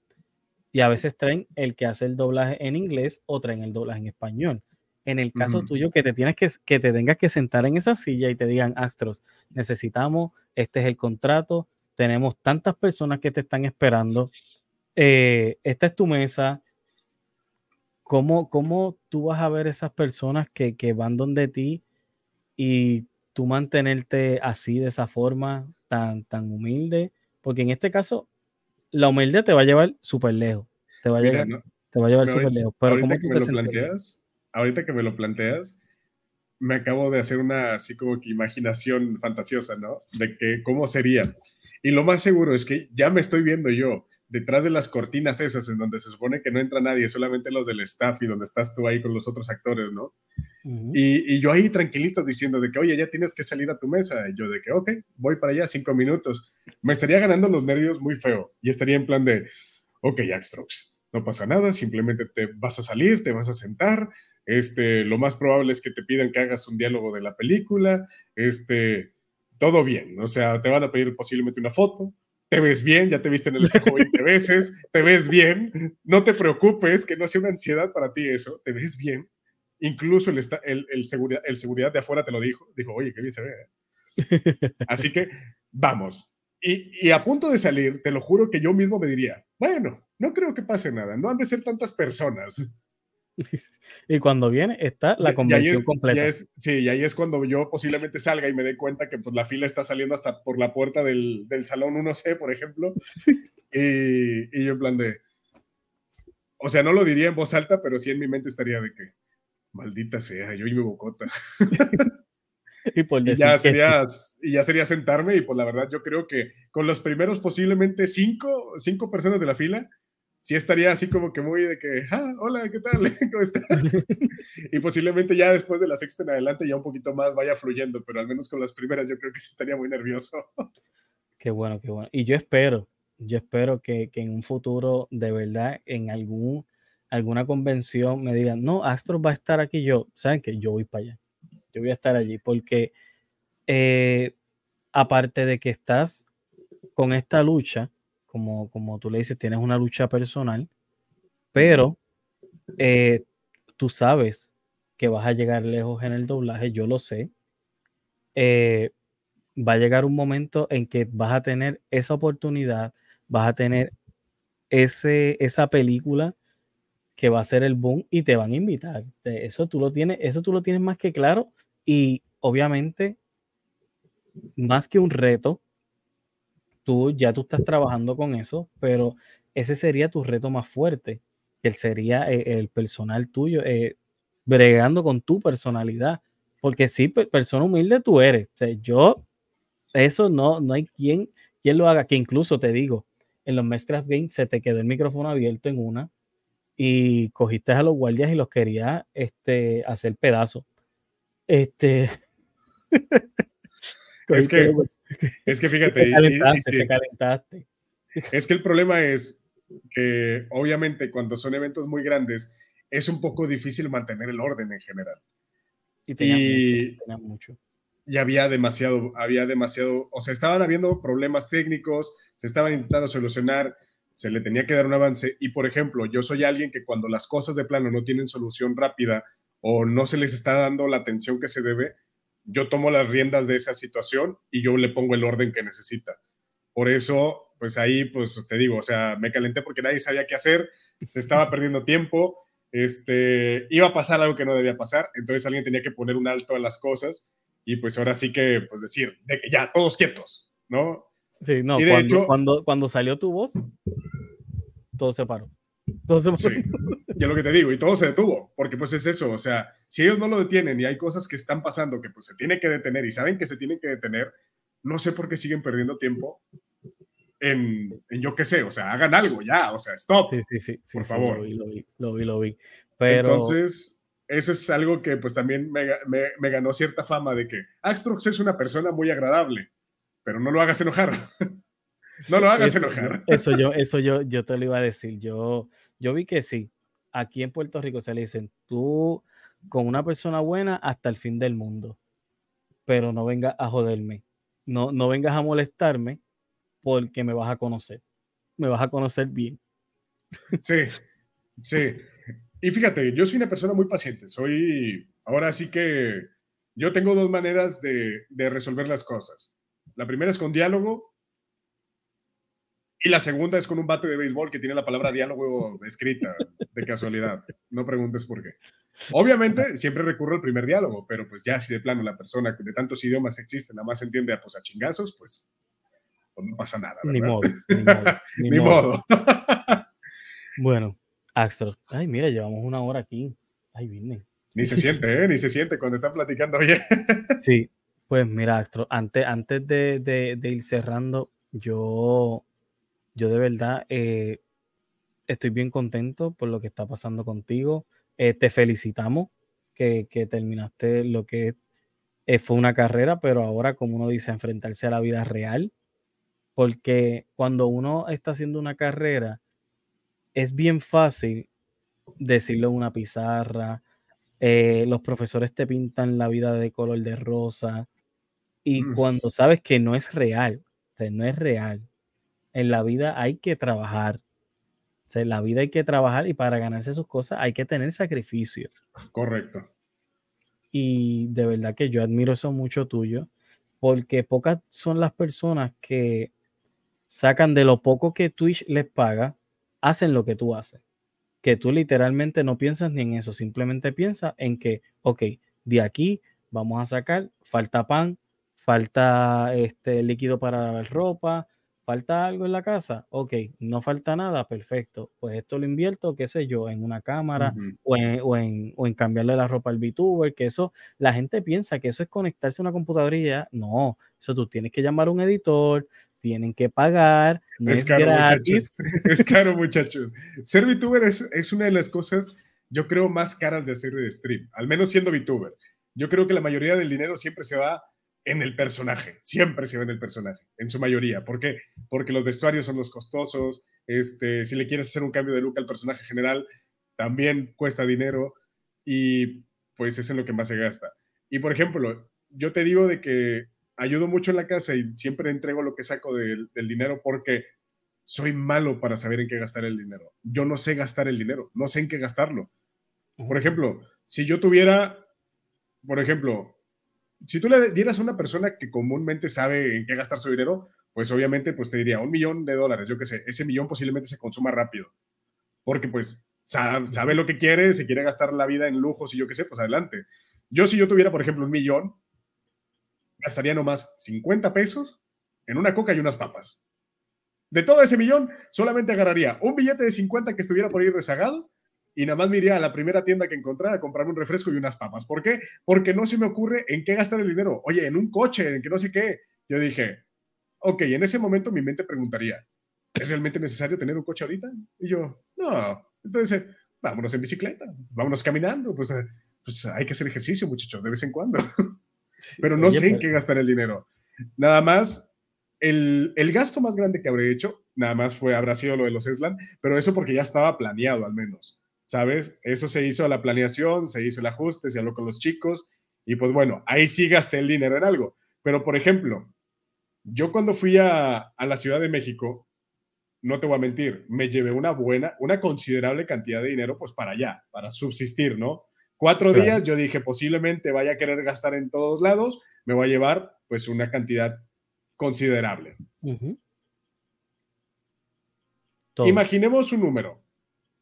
y a veces traen el que hace el doblaje en inglés o traen el doblaje en español. En el caso tuyo, que te tienes que, que te tengas que sentar en esa silla y te digan, Astros, necesitamos, este es el contrato, tenemos tantas personas que te están esperando, eh, esta es tu mesa. ¿Cómo, ¿Cómo tú vas a ver esas personas que, que van donde ti y tú mantenerte así, de esa forma, tan, tan humilde, porque en este caso, la humildad te va a llevar súper lejos, te va a, llevar, te va a llevar súper lejos. Pero ahorita que me lo planteas, ahorita que me lo planteas, me acabo de hacer una así como que imaginación fantasiosa, ¿no? De que cómo sería. Y lo más seguro es que ya me estoy viendo yo detrás de las cortinas esas en donde se supone que no entra nadie, solamente los del staff y donde estás tú ahí con los otros actores, ¿no? y, yo ahí tranquilito diciendo de que, oye, ya tienes que salir a tu mesa. Y yo de que, ok, voy para allá, cinco minutos. Me estaría ganando los nervios muy feo y estaría en plan de, ok, Jack no pasa nada, simplemente te vas a salir, te vas a sentar, este, lo más probable es que te pidan que hagas un diálogo de la película, este, todo bien, o sea, te van a pedir posiblemente una foto, te ves bien, ya te viste en el espejo 20 veces, te ves bien, no te preocupes, que no sea una ansiedad para ti eso, te ves bien. Incluso el, el, el, seguridad, el seguridad de afuera te lo dijo, dijo, oye, qué bien se ve. ¿eh?". Así que vamos. Y, y, a punto de salir, te lo juro que yo mismo me diría, bueno, no creo que pase nada, no han de ser tantas personas. Y cuando viene está la convención completa. sí, y ahí es cuando yo posiblemente salga y me dé cuenta que pues, la fila está saliendo hasta por la puerta del, del salón 1C, por ejemplo. y, y, yo en plan de... O sea, no lo diría en voz alta, pero sí en mi mente estaría de que, maldita sea, yo y mi bocota. y, por ya sería, y ya sería sentarme y pues la verdad yo creo que con los primeros posiblemente cinco, cinco personas de la fila, sí estaría así como que muy de que, ah, hola, ¿qué tal? ¿Cómo estás? y posiblemente ya después de la sexta en adelante ya un poquito más vaya fluyendo, pero al menos con las primeras yo creo que sí estaría muy nervioso. qué bueno, qué bueno. Y yo espero, yo espero que, que, en un futuro, de verdad, en algún, alguna convención me digan, no, Astro va a estar aquí, yo, ¿saben que Yo voy para allá. Yo voy a estar allí porque eh, aparte de que estás con esta lucha, como, como tú le dices, tienes una lucha personal, pero eh, tú sabes que vas a llegar lejos en el doblaje, yo lo sé. Eh, va a llegar un momento en que vas a tener esa oportunidad, vas a tener ese, esa película que va a ser el boom y te van a invitar. Eso tú lo tienes, eso tú lo tienes más que claro y obviamente más que un reto, tú ya tú estás trabajando con eso, pero ese sería tu reto más fuerte, que sería eh, el, personal tuyo, eh, bregando con tu personalidad, porque sí, persona humilde tú eres. yo, eso no, no hay quien, quien lo haga, que incluso te digo, en los Mestras Games se te quedó el micrófono abierto en una y cogiste a los guardias y los querías este, hacer pedazos. Este. es que es que fíjate. Es que el problema es que obviamente cuando son eventos muy grandes es un poco difícil mantener el orden en general. Y, mucho, y había demasiado, había demasiado, o sea, estaban habiendo problemas técnicos, se estaban intentando solucionar, se le tenía que dar un avance. Y por ejemplo, yo soy alguien que cuando las cosas de plano no tienen solución rápida o no se les está dando la atención que se debe, yo tomo las riendas de esa situación y yo le pongo el orden que necesita. Por eso, pues ahí, pues te digo, o sea, me calenté porque nadie sabía qué hacer, se estaba perdiendo tiempo, este, iba a pasar algo que no debía pasar, entonces alguien tenía que poner un alto a las cosas y pues ahora sí que, pues decir, de que ya, todos quietos, ¿no? Sí, no, cuando, hecho, cuando, cuando salió tu voz, todo se paró. Paró. Sí. Yo lo que te digo, y todo se detuvo, porque pues es eso, o sea, si ellos no lo detienen y hay cosas que están pasando que pues se tienen que detener y saben que se tienen que detener, no sé por qué siguen perdiendo tiempo en, en yo qué sé, o sea, hagan algo ya, o sea, stop. Sí, sí, sí, por favor. Lo vi, lo vi, lo vi, lo vi. Pero... Entonces, eso es algo que pues también me, me, me ganó cierta fama de que Axtrox es una persona muy agradable, pero no lo hagas enojar. no lo hagas enojar. Eso yo, eso yo, yo te lo iba a decir. Yo, yo vi que sí, aquí en Puerto Rico se le dicen, tú con una persona buena hasta el fin del mundo, pero no vengas a joderme, no, no vengas a molestarme porque me vas a conocer, me vas a conocer bien. Sí, sí. Y fíjate, yo soy una persona muy paciente, soy, ahora sí que yo tengo dos maneras de, de resolver las cosas. La primera es con diálogo y la segunda es con un bate de béisbol que tiene la palabra diálogo escrita, de casualidad. No preguntes por qué. Obviamente, siempre recurro al primer diálogo, pero pues ya si de plano la persona de tantos idiomas existe, nada más entiende a, pues, a chingazos, pues, pues no pasa nada. Ni modo. Ni modo. bueno, Astro. Ay, mira, llevamos una hora aquí. Ay, vine. Ni se siente, ¿eh? Ni se siente cuando están platicando bien. sí, pues mira, Astro, antes, antes de, de, de ir cerrando, yo yo de verdad eh, estoy bien contento por lo que está pasando contigo. Eh, te felicitamos que, terminaste lo que eh, fue una carrera, pero ahora, como uno dice, enfrentarse a la vida real. Porque cuando uno está haciendo una carrera, es bien fácil decirlo en una pizarra. eh, los profesores te pintan la vida de color de rosa. Y Mm. cuando sabes que no es real, o sea, no es real. En la vida hay que trabajar. O sea, en la vida hay que trabajar y para ganarse sus cosas hay que tener sacrificio. Correcto. Y de verdad que yo admiro eso mucho tuyo, porque pocas son las personas que sacan de lo poco que Twitch les paga, hacen lo que tú haces. Que tú literalmente no piensas ni en eso, simplemente piensas en que, ok, de aquí vamos a sacar, falta pan, falta este líquido para lavar ropa, falta algo en la casa, ok, no falta nada, perfecto, pues esto lo invierto, qué sé yo, en una cámara o en, o en- o en cambiarle la ropa al VTuber, que eso, la gente piensa que eso es conectarse a una computadora y ya, no, eso tú tienes que llamar a un editor, tienen que pagar, no Es es, caro, gratis. muchachos. Es caro, muchachos. Ser VTuber es, es una de las cosas, yo creo, más caras de hacer de stream, al menos siendo VTuber. Yo creo que la mayoría del dinero siempre se va en el personaje, siempre se va en el personaje, en su mayoría. ¿Por qué? Porque los vestuarios son los costosos, este, si le quieres hacer un cambio de look al personaje general, también cuesta dinero y pues es en lo que más se gasta. Y por ejemplo, yo te digo de que ayudo mucho en la casa y siempre entrego lo que saco del, del dinero porque soy malo para saber en qué gastar el dinero. Yo no sé gastar el dinero, no sé en qué gastarlo. Por ejemplo, si yo tuviera, por ejemplo, si tú le dieras a una persona que comúnmente sabe en qué gastar su dinero, pues obviamente pues te diría un millón de dólares, yo qué sé, ese millón posiblemente se consuma rápido, porque pues sabe, lo que quiere, se quiere gastar la vida en lujos y yo qué sé, pues adelante. Yo si yo tuviera, por ejemplo, un millón, gastaría nomás 50 pesos en una coca y unas papas. De todo ese millón, solamente agarraría un billete de 50 que estuviera por ahí rezagado y nada más me iría a la primera tienda que encontrara a comprarme un refresco y unas papas. ¿Por qué? Porque no se me ocurre en qué gastar el dinero. Oye, en un coche, en que no sé qué. Yo dije, ok, en ese momento mi mente preguntaría, ¿es realmente necesario tener un coche ahorita? Y yo, no. Entonces, vámonos en bicicleta, vámonos caminando, pues, eh, pues hay que hacer ejercicio, muchachos, de vez en cuando. Pero no Oye, sé en pero- qué gastar el dinero. Nada más, el, el gasto más grande que habré hecho, nada más fue, habrá sido lo de los Eslan, pero eso porque ya estaba planeado al menos, ¿sabes? Eso se hizo a la planeación, se hizo el ajuste, se habló con los chicos y pues bueno, ahí sí gasté el dinero en algo. Pero por ejemplo, yo cuando fui a, a la Ciudad de México, no te voy a mentir, me llevé una buena, una considerable cantidad de dinero pues para allá, para subsistir, ¿no? Cuatro Claro. días, yo dije, posiblemente vaya a querer gastar en todos lados, me voy a llevar pues una cantidad considerable. Imaginemos un número,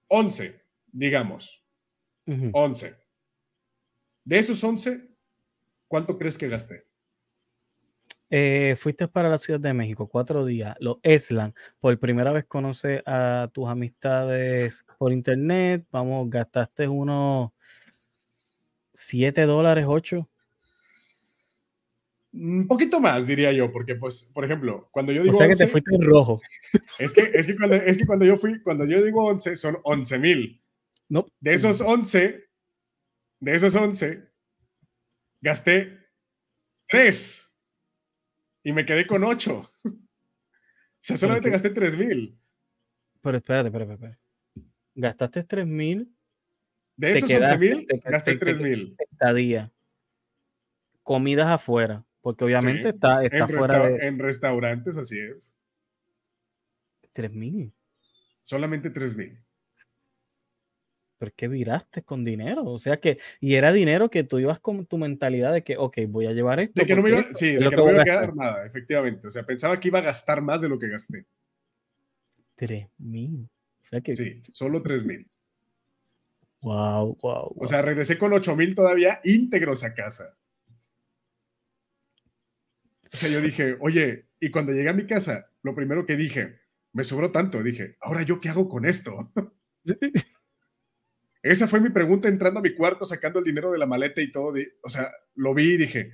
11, digamos, Ujú. 11. De esos 11, ¿cuánto crees que gasté? Eh, fuiste para la Ciudad de México cuatro días, los Eslan, por primera vez conoces a tus amistades por internet, vamos, gastaste unos 7 dólares, 8. Un poquito más, diría yo, porque pues, por ejemplo, cuando yo O digo sea que 11, te fuiste en rojo. es que, es que, cuando, es que cuando yo fui, cuando yo digo 11, son 11 mil. No. De esos 11, de esos 11, gasté 3 y me quedé con 8. O sea, solamente qué? gasté 3 mil. Pero espérate, espérate, espérate. Gastaste 3 mil De esos quedaste- 11 mil, gasté te- te- 3 mil. estadía. Comidas afuera, porque obviamente Sí, está, está En, fuera de en restaurantes, así es. 3 mil. Solamente 3 mil. Pero es que viraste con dinero. O sea que, y era dinero que tú ibas con tu mentalidad de que, ok, voy a llevar esto. De que no me iba, esto sí, de que no me iba a quedar nada, efectivamente. O sea, pensaba que iba a gastar más de lo que gasté. 3 mil. O sea que, Sí, solo 3 mil. wow, wow, O sea, regresé con 8 mil todavía íntegros a casa. O sea, yo dije, oye, y cuando llegué a mi casa, lo primero que dije, me sobró tanto, dije, ahora yo qué hago con esto. Esa fue mi pregunta entrando a mi cuarto, sacando el dinero de la maleta y todo. de- o sea, lo vi y dije,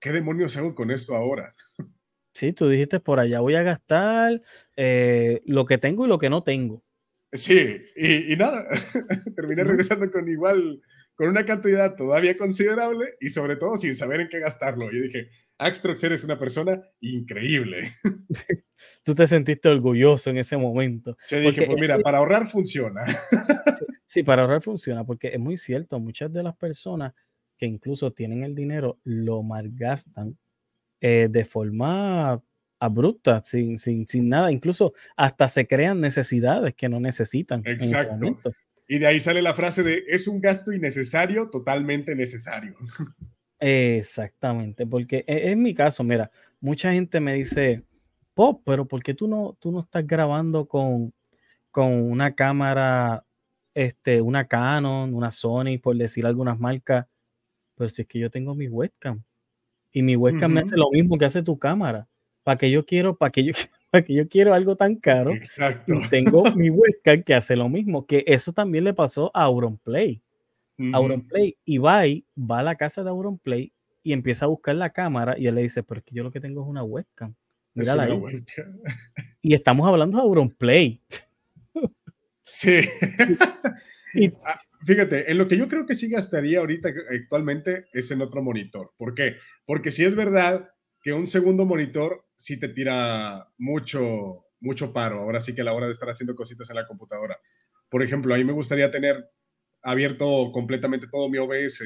¿qué demonios hago con esto ahora? sí, tú dijiste por allá voy a gastar eh, lo que tengo y lo que no tengo. Sí, y, y nada, terminé regresando con igual con una cantidad todavía considerable y sobre todo sin saber en qué gastarlo. Yo dije, Axtrox, eres una persona increíble. Tú te sentiste orgulloso en ese momento. Yo dije, pues mira, para ahorrar funciona. Sí, para ahorrar funciona, porque es muy cierto, muchas de las personas que incluso tienen el dinero lo malgastan eh, de forma abrupta, sin, sin, sin nada, incluso hasta se crean necesidades que no necesitan. Exacto. Y de ahí sale la frase de es un gasto innecesario, totalmente necesario. Exactamente, porque en mi caso, mira, mucha gente me dice, Pop, pero ¿por qué tú no, tú no estás grabando con, con una cámara, este, una Canon, una Sony, por decir algunas marcas? Pero si es que yo tengo mi webcam y mi webcam me hace lo mismo que hace tu cámara. ¿Para que yo quiero, para que yo, para que yo quiero algo tan caro? Exacto. Y tengo mi webcam que hace lo mismo, que eso también le pasó a Auronplay. Auronplay, y va a la casa de Auronplay y empieza a buscar la cámara y él le dice, pero es que yo lo que tengo es una webcam. Mírala ahí. Y estamos hablando de Auronplay. Sí. Ah, fíjate, en lo que yo creo que sí gastaría ahorita actualmente es en otro monitor. ¿Por qué? Porque si es verdad que un segundo monitor sí te tira mucho, mucho paro. Ahora sí que a la hora de estar haciendo cositas en la computadora. Por ejemplo, a mí me gustaría tener abierto completamente todo mi OBS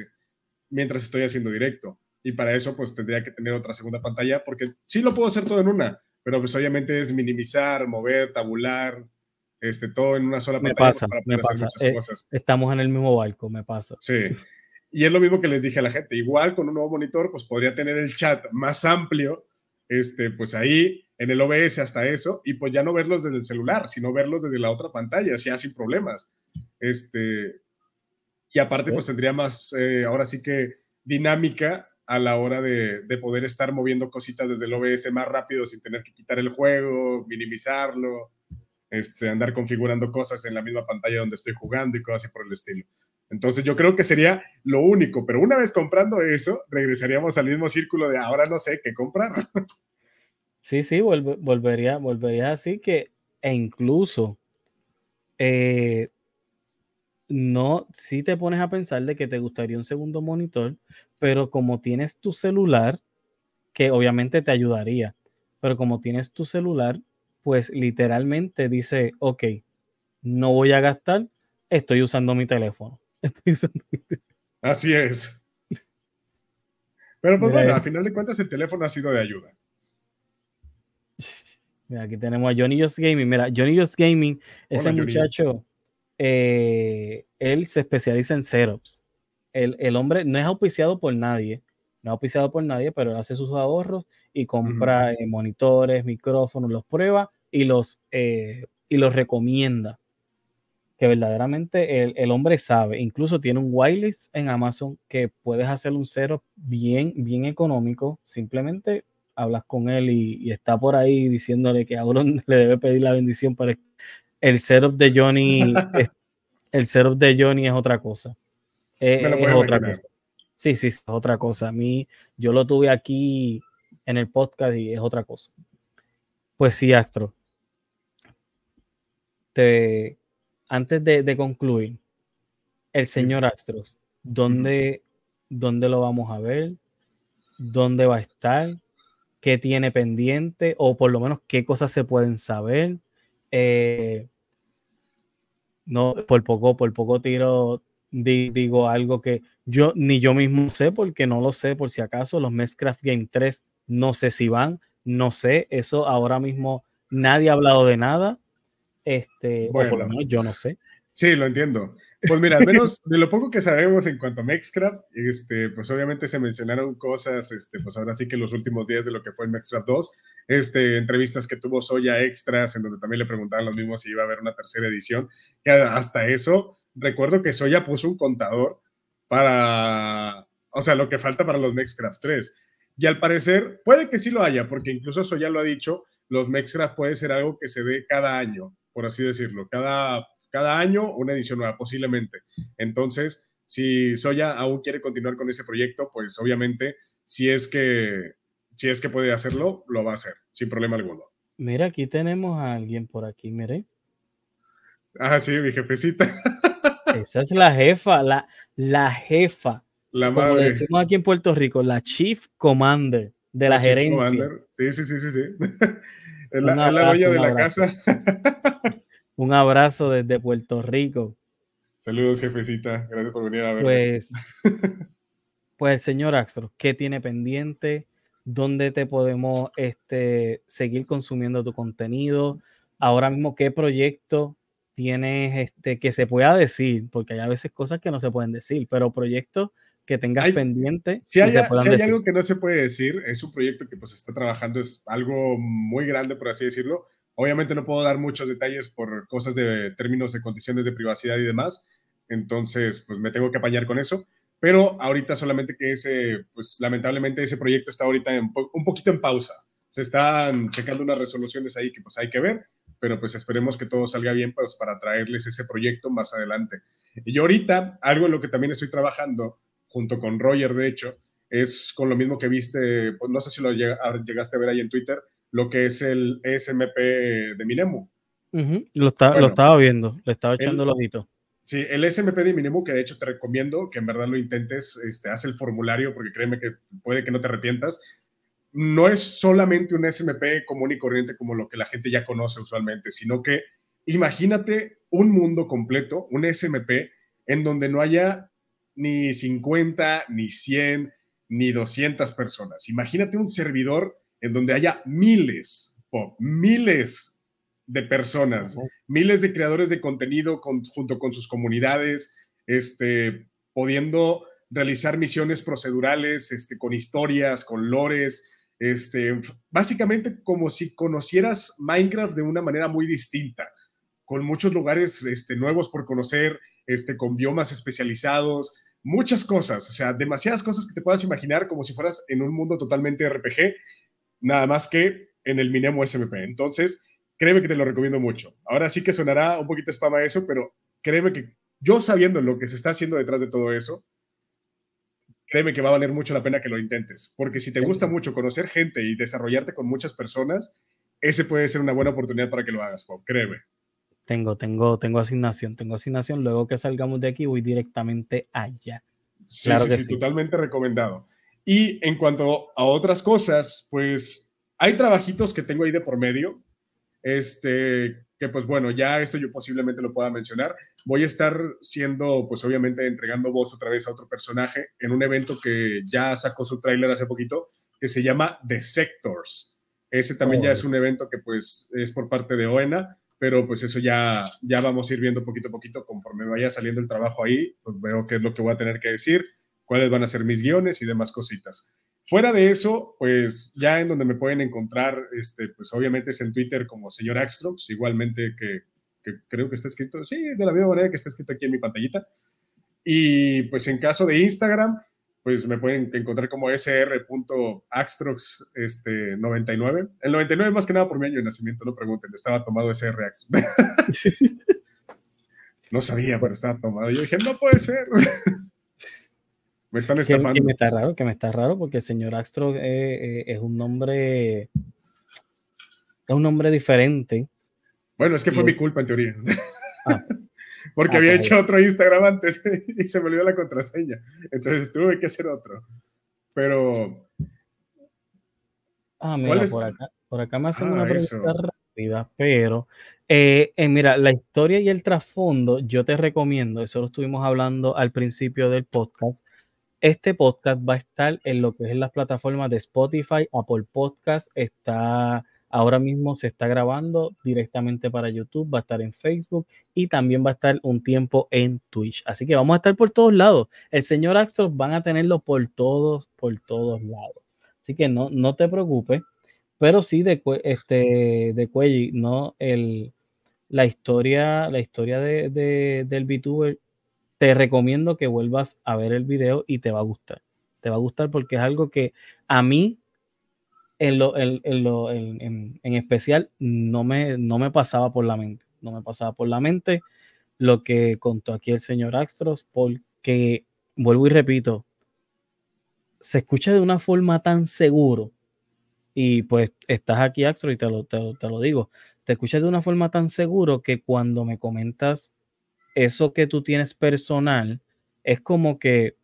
mientras estoy haciendo directo. Y para eso, pues tendría que tener otra segunda pantalla, porque sí lo puedo hacer todo en una, pero pues obviamente es minimizar, mover, tabular, este, todo en una sola me pantalla. Pasa, me pasa, eh, Estamos en el mismo barco, me pasa. Sí. Y es lo mismo que les dije a la gente. Igual con un nuevo monitor, pues podría tener el chat más amplio, este, pues ahí en el OBS hasta eso, y pues ya no verlos desde el celular, sino verlos desde la otra pantalla, ya sin problemas. Este, y aparte, pues tendría más, eh, ahora sí que dinámica a la hora de, de, poder estar moviendo cositas desde el OBS más rápido sin tener que quitar el juego, minimizarlo, este, andar configurando cosas en la misma pantalla donde estoy jugando y cosas así por el estilo. Entonces yo creo que sería lo único, pero una vez comprando eso, regresaríamos al mismo círculo de ahora no sé qué comprar. Sí, sí, volvería, volvería así que, e incluso eh, no, si te pones a pensar de que te gustaría un segundo monitor, pero como tienes tu celular, que obviamente te ayudaría, pero como tienes tu celular, pues literalmente dice, ok, no voy a gastar, estoy usando mi teléfono. Así es. Pero pues bueno, al final de cuentas el teléfono ha sido de ayuda. Mira, aquí tenemos a Johnny Just Gaming. Mira, Johnny Just Gaming, ese muchacho, eh, él se especializa en setups. El, el, hombre no es auspiciado por nadie, no es auspiciado por nadie, pero él hace sus ahorros y compra eh, monitores, micrófonos, los prueba y los, eh, y los recomienda. Que verdaderamente el, el, hombre sabe. Incluso tiene un wireless en Amazon que puedes hacer un setup bien, bien económico. Simplemente hablas con él y, y, está por ahí diciéndole que ahora le debe pedir la bendición para el setup de Johnny, es, el setup de Johnny es otra cosa. Eh, es, otra cosa. Sí, sí, es otra cosa. A mí, yo lo tuve aquí en el podcast y es otra cosa. Pues sí, Astro. Te, antes de, concluir, el señor Astros, ¿dónde, ¿dónde lo vamos a ver? ¿Dónde va a estar? ¿Qué tiene pendiente? O por lo menos qué cosas se pueden saber. Eh, no, por poco, por poco tiro, digo algo que yo ni yo mismo sé, porque no lo sé, por si acaso, los Messcraft Game 3, no sé si van, no sé, eso ahora mismo nadie ha hablado de nada, este, bueno, por lo menos yo no sé. Sí, lo entiendo. Pues mira, al menos de lo poco que sabemos en cuanto a Mexcraft, este, pues obviamente se mencionaron cosas, este, pues ahora sí que los últimos días de lo que fue el Mexcraft 2, este, entrevistas que tuvo Soya Extras, en donde también le preguntaban los mismos si iba a haber una tercera edición, que hasta eso, recuerdo que Soya puso un contador para, o sea, lo que falta para los Mexcraft 3. Y al parecer, puede que sí lo haya, porque incluso Soya lo ha dicho, los Mexcraft puede ser algo que se dé cada año, por así decirlo, cada cada año una edición nueva, posiblemente. Entonces, si Soya aún quiere continuar con ese proyecto, pues obviamente, si es que, si es que puede hacerlo, lo va a hacer, sin problema alguno. Mira, aquí tenemos a alguien por aquí, mire. Ah, sí, mi jefecita. Esa es la jefa, la, la jefa. La Como madre. decimos aquí en Puerto Rico, la Chief Commander de la, Chief gerencia. Commander. Sí, sí, sí, sí, sí. Es la, Un es la abrazo, de la casa. Un abrazo desde Puerto Rico. Saludos, jefecita. Gracias por venir a verme. Pues, pues el señor Astro, ¿qué tiene pendiente? ¿Dónde te podemos este, seguir consumiendo tu contenido? Ahora mismo, ¿qué proyecto tienes este, que se pueda decir? Porque hay a veces cosas que no se pueden decir, pero proyectos que tengas Hay- pendiente Si hay, se si puedan hay decir. algo que no se puede decir, es un proyecto que pues está trabajando, es algo muy grande, por así decirlo. Obviamente no puedo dar muchos detalles por cosas de términos de condiciones de privacidad y demás, entonces pues me tengo que apañar con eso. Pero ahorita solamente que ese, pues lamentablemente ese proyecto está ahorita en po- un poquito en pausa. Se están checando unas resoluciones ahí que pues hay que ver, pero pues esperemos que todo salga bien pues, para traerles ese proyecto más adelante. Y yo ahorita, algo en lo que también estoy trabajando, junto con Roger, de hecho, es con lo mismo que viste, pues, no sé si lo llegaste a ver ahí en Twitter, lo que es el SMP de Minemu. Ujú, Lo, está- lo Bueno. estaba viendo, le estaba echando el ojito. Sí, el SMP de Minemu, que de hecho te recomiendo que en verdad lo intentes, este, haz el formulario, porque créeme que puede que no te arrepientas. No es solamente un SMP común y corriente como lo que la gente ya conoce usualmente, sino que imagínate un mundo completo, un SMP, en donde no haya ni 50, ni 100, ni 200 personas. Imagínate un servidor en donde haya miles, Pop, miles de personas, miles de creadores de contenido con- junto con sus comunidades, este, pudiendo realizar misiones procedurales, este, con historias, con lores, este, básicamente como si conocieras Minecraft de una manera muy distinta, con muchos lugares este, nuevos por conocer, este, con biomas especializados, muchas cosas, o sea, demasiadas cosas que te puedas imaginar como si fueras en un mundo totalmente RPG, nada más que en el Minemo SMP. Entonces, créeme que te lo recomiendo mucho. Ahora sí que sonará un poquito spam a eso, pero créeme que yo sabiendo lo que se está haciendo detrás de todo eso, créeme que va a valer mucho la pena que lo intentes, porque si te gusta mucho conocer gente y desarrollarte con muchas personas, ese puede ser una buena oportunidad para que lo hagas, Pop, créeme. Tengo, tengo, tengo asignación, tengo asignación. Luego que salgamos de aquí, voy directamente allá. Sí, Claro sí, que sí, sí. totalmente recomendado. Y en cuanto a otras cosas, pues hay trabajitos que tengo ahí de por medio. Este, que pues bueno, ya esto yo posiblemente lo pueda mencionar. Voy a estar siendo, pues obviamente, entregando voz otra vez a otro personaje en un evento que ya sacó su tráiler hace poquito, que se llama The Sectors. Ese también Oh. ya es un evento que pues es por parte de OENA, pero pues eso ya, ya vamos a ir viendo poquito a poquito conforme vaya saliendo el trabajo ahí, pues veo qué es lo que voy a tener que decir, cuáles van a ser mis guiones y demás cositas. Fuera de eso, pues ya en donde me pueden encontrar, este, pues obviamente es en Twitter como señor Axtrox, igualmente que, que creo que está escrito, sí, de la misma manera que está escrito aquí en mi pantallita. Y pues en caso de Instagram, pues me pueden encontrar como sr.axtrox este, 99. El 99 más que nada por mi año de nacimiento, no pregunten, estaba tomado sr Axtrox. no sabía, pero estaba tomado. Yo dije, no puede ser. me están estafando. que me está raro, que me está raro, porque el señor Astro eh, eh, es un nombre. Es un nombre diferente. Bueno, es que fue mi culpa en teoría. Ah. Porque Ah, había hecho otro Instagram antes y se me olvidó la contraseña. Entonces tuve que hacer otro. Pero Ah, ¿Cuál mira, por acá, por acá me hacen Ah, una pregunta eso. rápida, pero eh, eh, mira, la historia y el trasfondo, yo te recomiendo, eso lo estuvimos hablando al principio del podcast. Este podcast va a estar en lo que es las plataformas de Spotify, Apple Podcast, está ahora mismo se está grabando directamente para YouTube, va a estar en Facebook y también va a estar un tiempo en Twitch. Así que vamos a estar por todos lados. El señor Axel van a tenerlo por todos, por todos lados. Así que no, no te preocupes, pero sí de, este, de Cuelli, no el, la historia, la historia de, de- del VTuber, te recomiendo que vuelvas a ver el video y te va a gustar. Te va a gustar porque es algo que a mí, en, lo, en, en lo- en- especial, no me, no me pasaba por la mente. No me pasaba por la mente lo que contó aquí el señor Astros, porque, vuelvo y repito, se escucha de una forma tan seguro. Y pues estás aquí, Astro, y te lo, te, te lo digo. Te escuchas de una forma tan seguro que cuando me comentas eso que tú tienes personal es como que,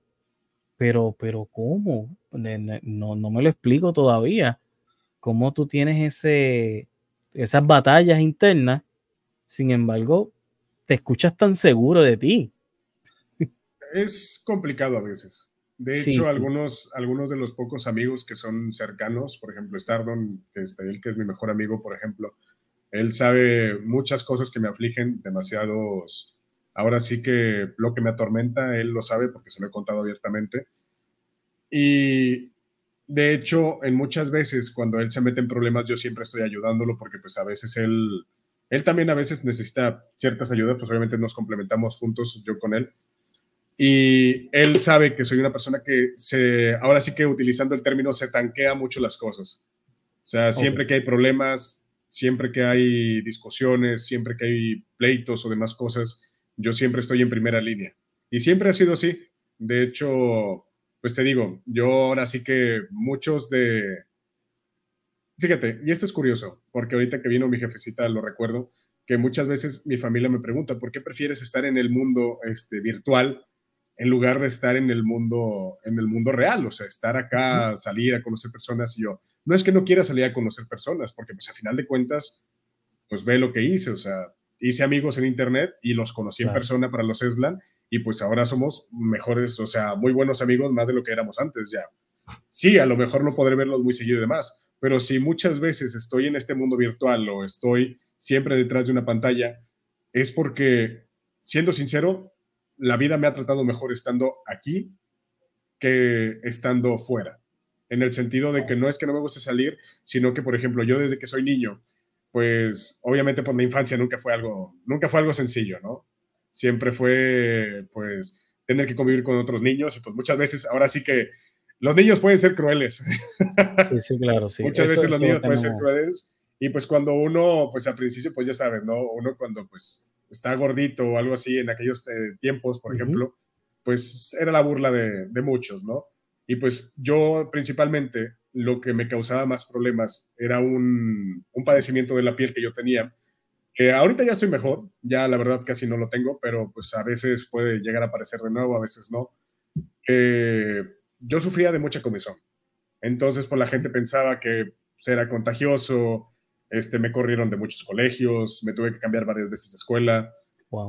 pero, pero, ¿cómo? No, no me lo explico todavía. ¿Cómo tú tienes ese, esas batallas internas? Sin embargo, te escuchas tan seguro de ti. Es complicado a veces. De hecho, Algunos, algunos de los pocos amigos que son cercanos, por ejemplo, Stardon, este, él que es mi mejor amigo, por ejemplo, él sabe muchas cosas que me afligen, demasiados. Ahora sí que lo que me atormenta, él lo sabe porque se lo he contado abiertamente. Y de hecho, en muchas veces cuando él se mete en problemas, yo siempre estoy ayudándolo porque pues a veces él, él también a veces necesita ciertas ayudas, pues obviamente nos complementamos juntos, yo con él. Y él sabe que soy una persona que se, ahora sí que utilizando el término, se tanquea mucho las cosas. O sea, siempre que hay problemas, siempre que hay discusiones, siempre que hay pleitos o demás cosas, yo siempre estoy en primera línea. Y siempre ha sido así. De hecho, pues te digo, yo ahora sí que muchos de... Fíjate, y esto es curioso, porque ahorita que vino mi jefecita lo recuerdo, que muchas veces mi familia me pregunta, ¿por qué prefieres estar en el mundo este, virtual en lugar de estar en el mundo, en el mundo real, o sea, estar acá, salir a conocer personas y yo, no es que no quiera salir a conocer personas, porque pues a final de cuentas, pues ve lo que hice, o sea, hice amigos en internet y los conocí en persona para los Eslan y pues ahora somos mejores, o sea, muy buenos amigos más de lo que éramos antes ya. Sí, a lo mejor no podré verlos muy seguido y demás, pero si muchas veces estoy en este mundo virtual o estoy siempre detrás de una pantalla, es porque, siendo sincero, la vida me ha tratado mejor estando aquí que estando fuera. En el sentido de que no es que no me guste salir, sino que, por ejemplo, yo desde que soy niño, pues obviamente por mi infancia nunca fue algo, nunca fue algo sencillo, ¿no? Siempre fue, pues, tener que convivir con otros niños y pues muchas veces, ahora sí que los niños pueden ser crueles. Sí, sí, claro, sí. muchas veces los niños pueden ser crueles y pues cuando uno, pues al principio, pues ya saben, ¿no? Uno cuando pues está gordito o algo así en aquellos eh, tiempos, por ejemplo, pues era la burla de, de, muchos, ¿no? Y pues yo principalmente lo que me causaba más problemas era un, un padecimiento de la piel que yo tenía, que ahorita ya estoy mejor, ya la verdad casi no lo tengo, pero pues a veces puede llegar a aparecer de nuevo, a veces no. yo sufría de mucha comezón. Entonces, pues la gente pensaba que era contagioso, este, me corrieron de muchos colegios, me tuve que cambiar varias veces de escuela.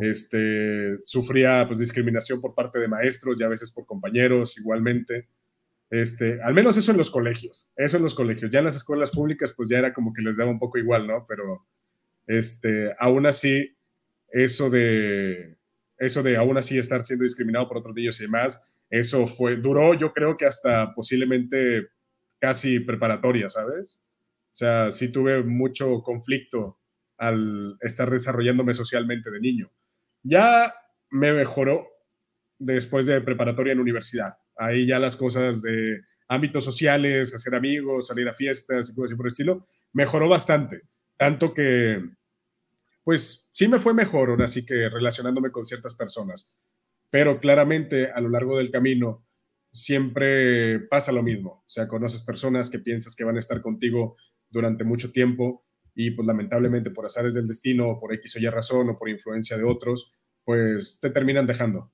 Este, sufría pues, discriminación por parte de maestros y a veces por compañeros igualmente. Este, al menos eso en los colegios, eso en los colegios. Ya en las escuelas públicas pues ya era como que les daba un poco igual, ¿no? Pero este, aún así, eso de, eso de aún así estar siendo discriminado por otros niños y demás, eso fue, duró yo creo que hasta posiblemente casi preparatoria, ¿sabes? O sea, sí tuve mucho conflicto al estar desarrollándome socialmente de niño. Ya me mejoró después de preparatoria en universidad. Ahí ya las cosas de ámbitos sociales, hacer amigos, salir a fiestas y cosas así por el estilo, mejoró bastante. Tanto que, pues sí me fue mejor, ahora sí que relacionándome con ciertas personas. Pero claramente a lo largo del camino siempre pasa lo mismo. O sea, conoces personas que piensas que van a estar contigo durante mucho tiempo y pues lamentablemente por azares del destino, por X o Y razón o por influencia de otros, pues te terminan dejando.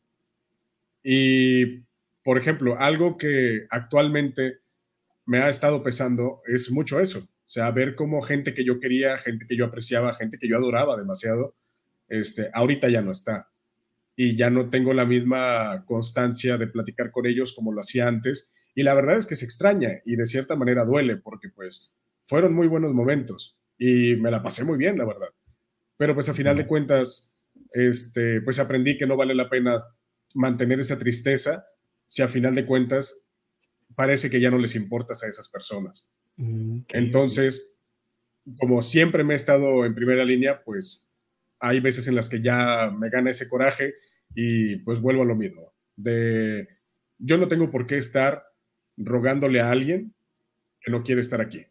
Y, por ejemplo, algo que actualmente me ha estado pesando es mucho eso. O sea, ver cómo gente que yo quería, gente que yo apreciaba, gente que yo adoraba demasiado, este, ahorita ya no está. Y ya no tengo la misma constancia de platicar con ellos como lo hacía antes. Y la verdad es que se extraña y de cierta manera duele porque pues fueron muy buenos momentos y me la pasé muy bien, la verdad. Pero pues a final de cuentas, este, pues aprendí que no vale la pena mantener esa tristeza si a final de cuentas parece que ya no les importas a esas personas. Mm, Entonces, como siempre me he estado en primera línea, pues hay veces en las que ya me gana ese coraje y pues vuelvo a lo mismo. De yo no tengo por qué estar rogándole a alguien que no quiere estar aquí.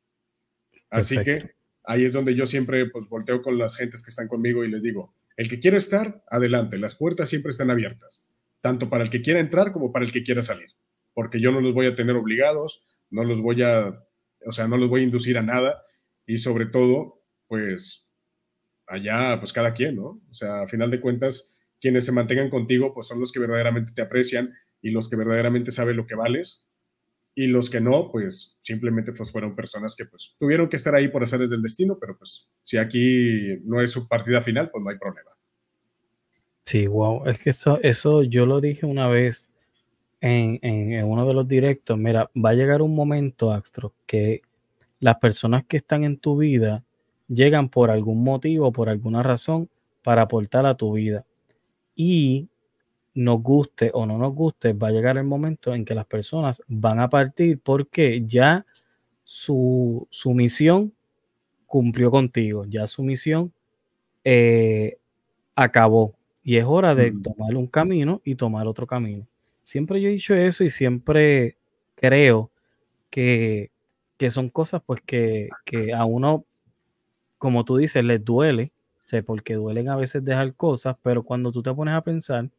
Así que ahí es donde yo siempre pues volteo con las gentes que están conmigo y les digo, el que quiera estar, adelante, las puertas siempre están abiertas, tanto para el que quiera entrar como para el que quiera salir, porque yo no los voy a tener obligados, no los voy a, o sea, no los voy a inducir a nada y sobre todo, pues allá, pues cada quien, ¿no? O sea, a final de cuentas, quienes se mantengan contigo, pues son los que verdaderamente te aprecian y los que verdaderamente saben lo que vales. Y los que no, pues simplemente pues fueron personas que pues tuvieron que estar ahí por hacerles del destino, pero pues si aquí no es su partida final, pues no hay problema. Sí, wow, es que eso, eso yo lo dije una vez en, en, uno de los directos. Mira, va a llegar un momento, Astro, que las personas que están en tu vida llegan por algún motivo, por alguna razón, para aportar a tu vida. Y nos guste o no nos guste, va a llegar el momento en que las personas van a partir porque ya su, su misión cumplió contigo, ya su misión eh, acabó y es hora de mm. tomar un camino y tomar otro camino. Siempre yo he dicho eso y siempre creo que, que son cosas pues que, que a uno, como tú dices, les duele, porque duelen a veces dejar cosas, pero cuando tú te pones a pensar,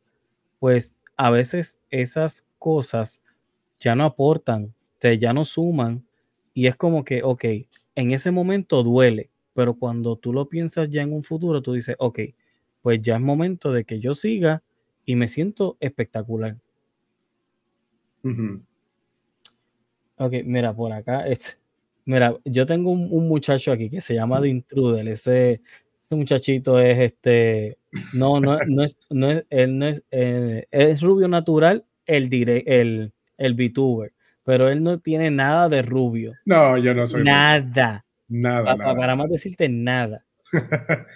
pues a veces esas cosas ya no aportan, ya no suman y es como que, ok, en ese momento duele, pero cuando tú lo piensas ya en un futuro, tú dices, ok, pues ya es momento de que yo siga y me siento espectacular. Ok, mira, por acá, es, mira, yo tengo un, muchacho aquí que se llama The Intruder, ese, este muchachito es este, no, no, no es, no es, él no es, eh, es rubio natural, el, dire, el, el VTuber, pero él no tiene nada de rubio. No, yo no soy. Nada. Nada, nada. Para más decirte nada.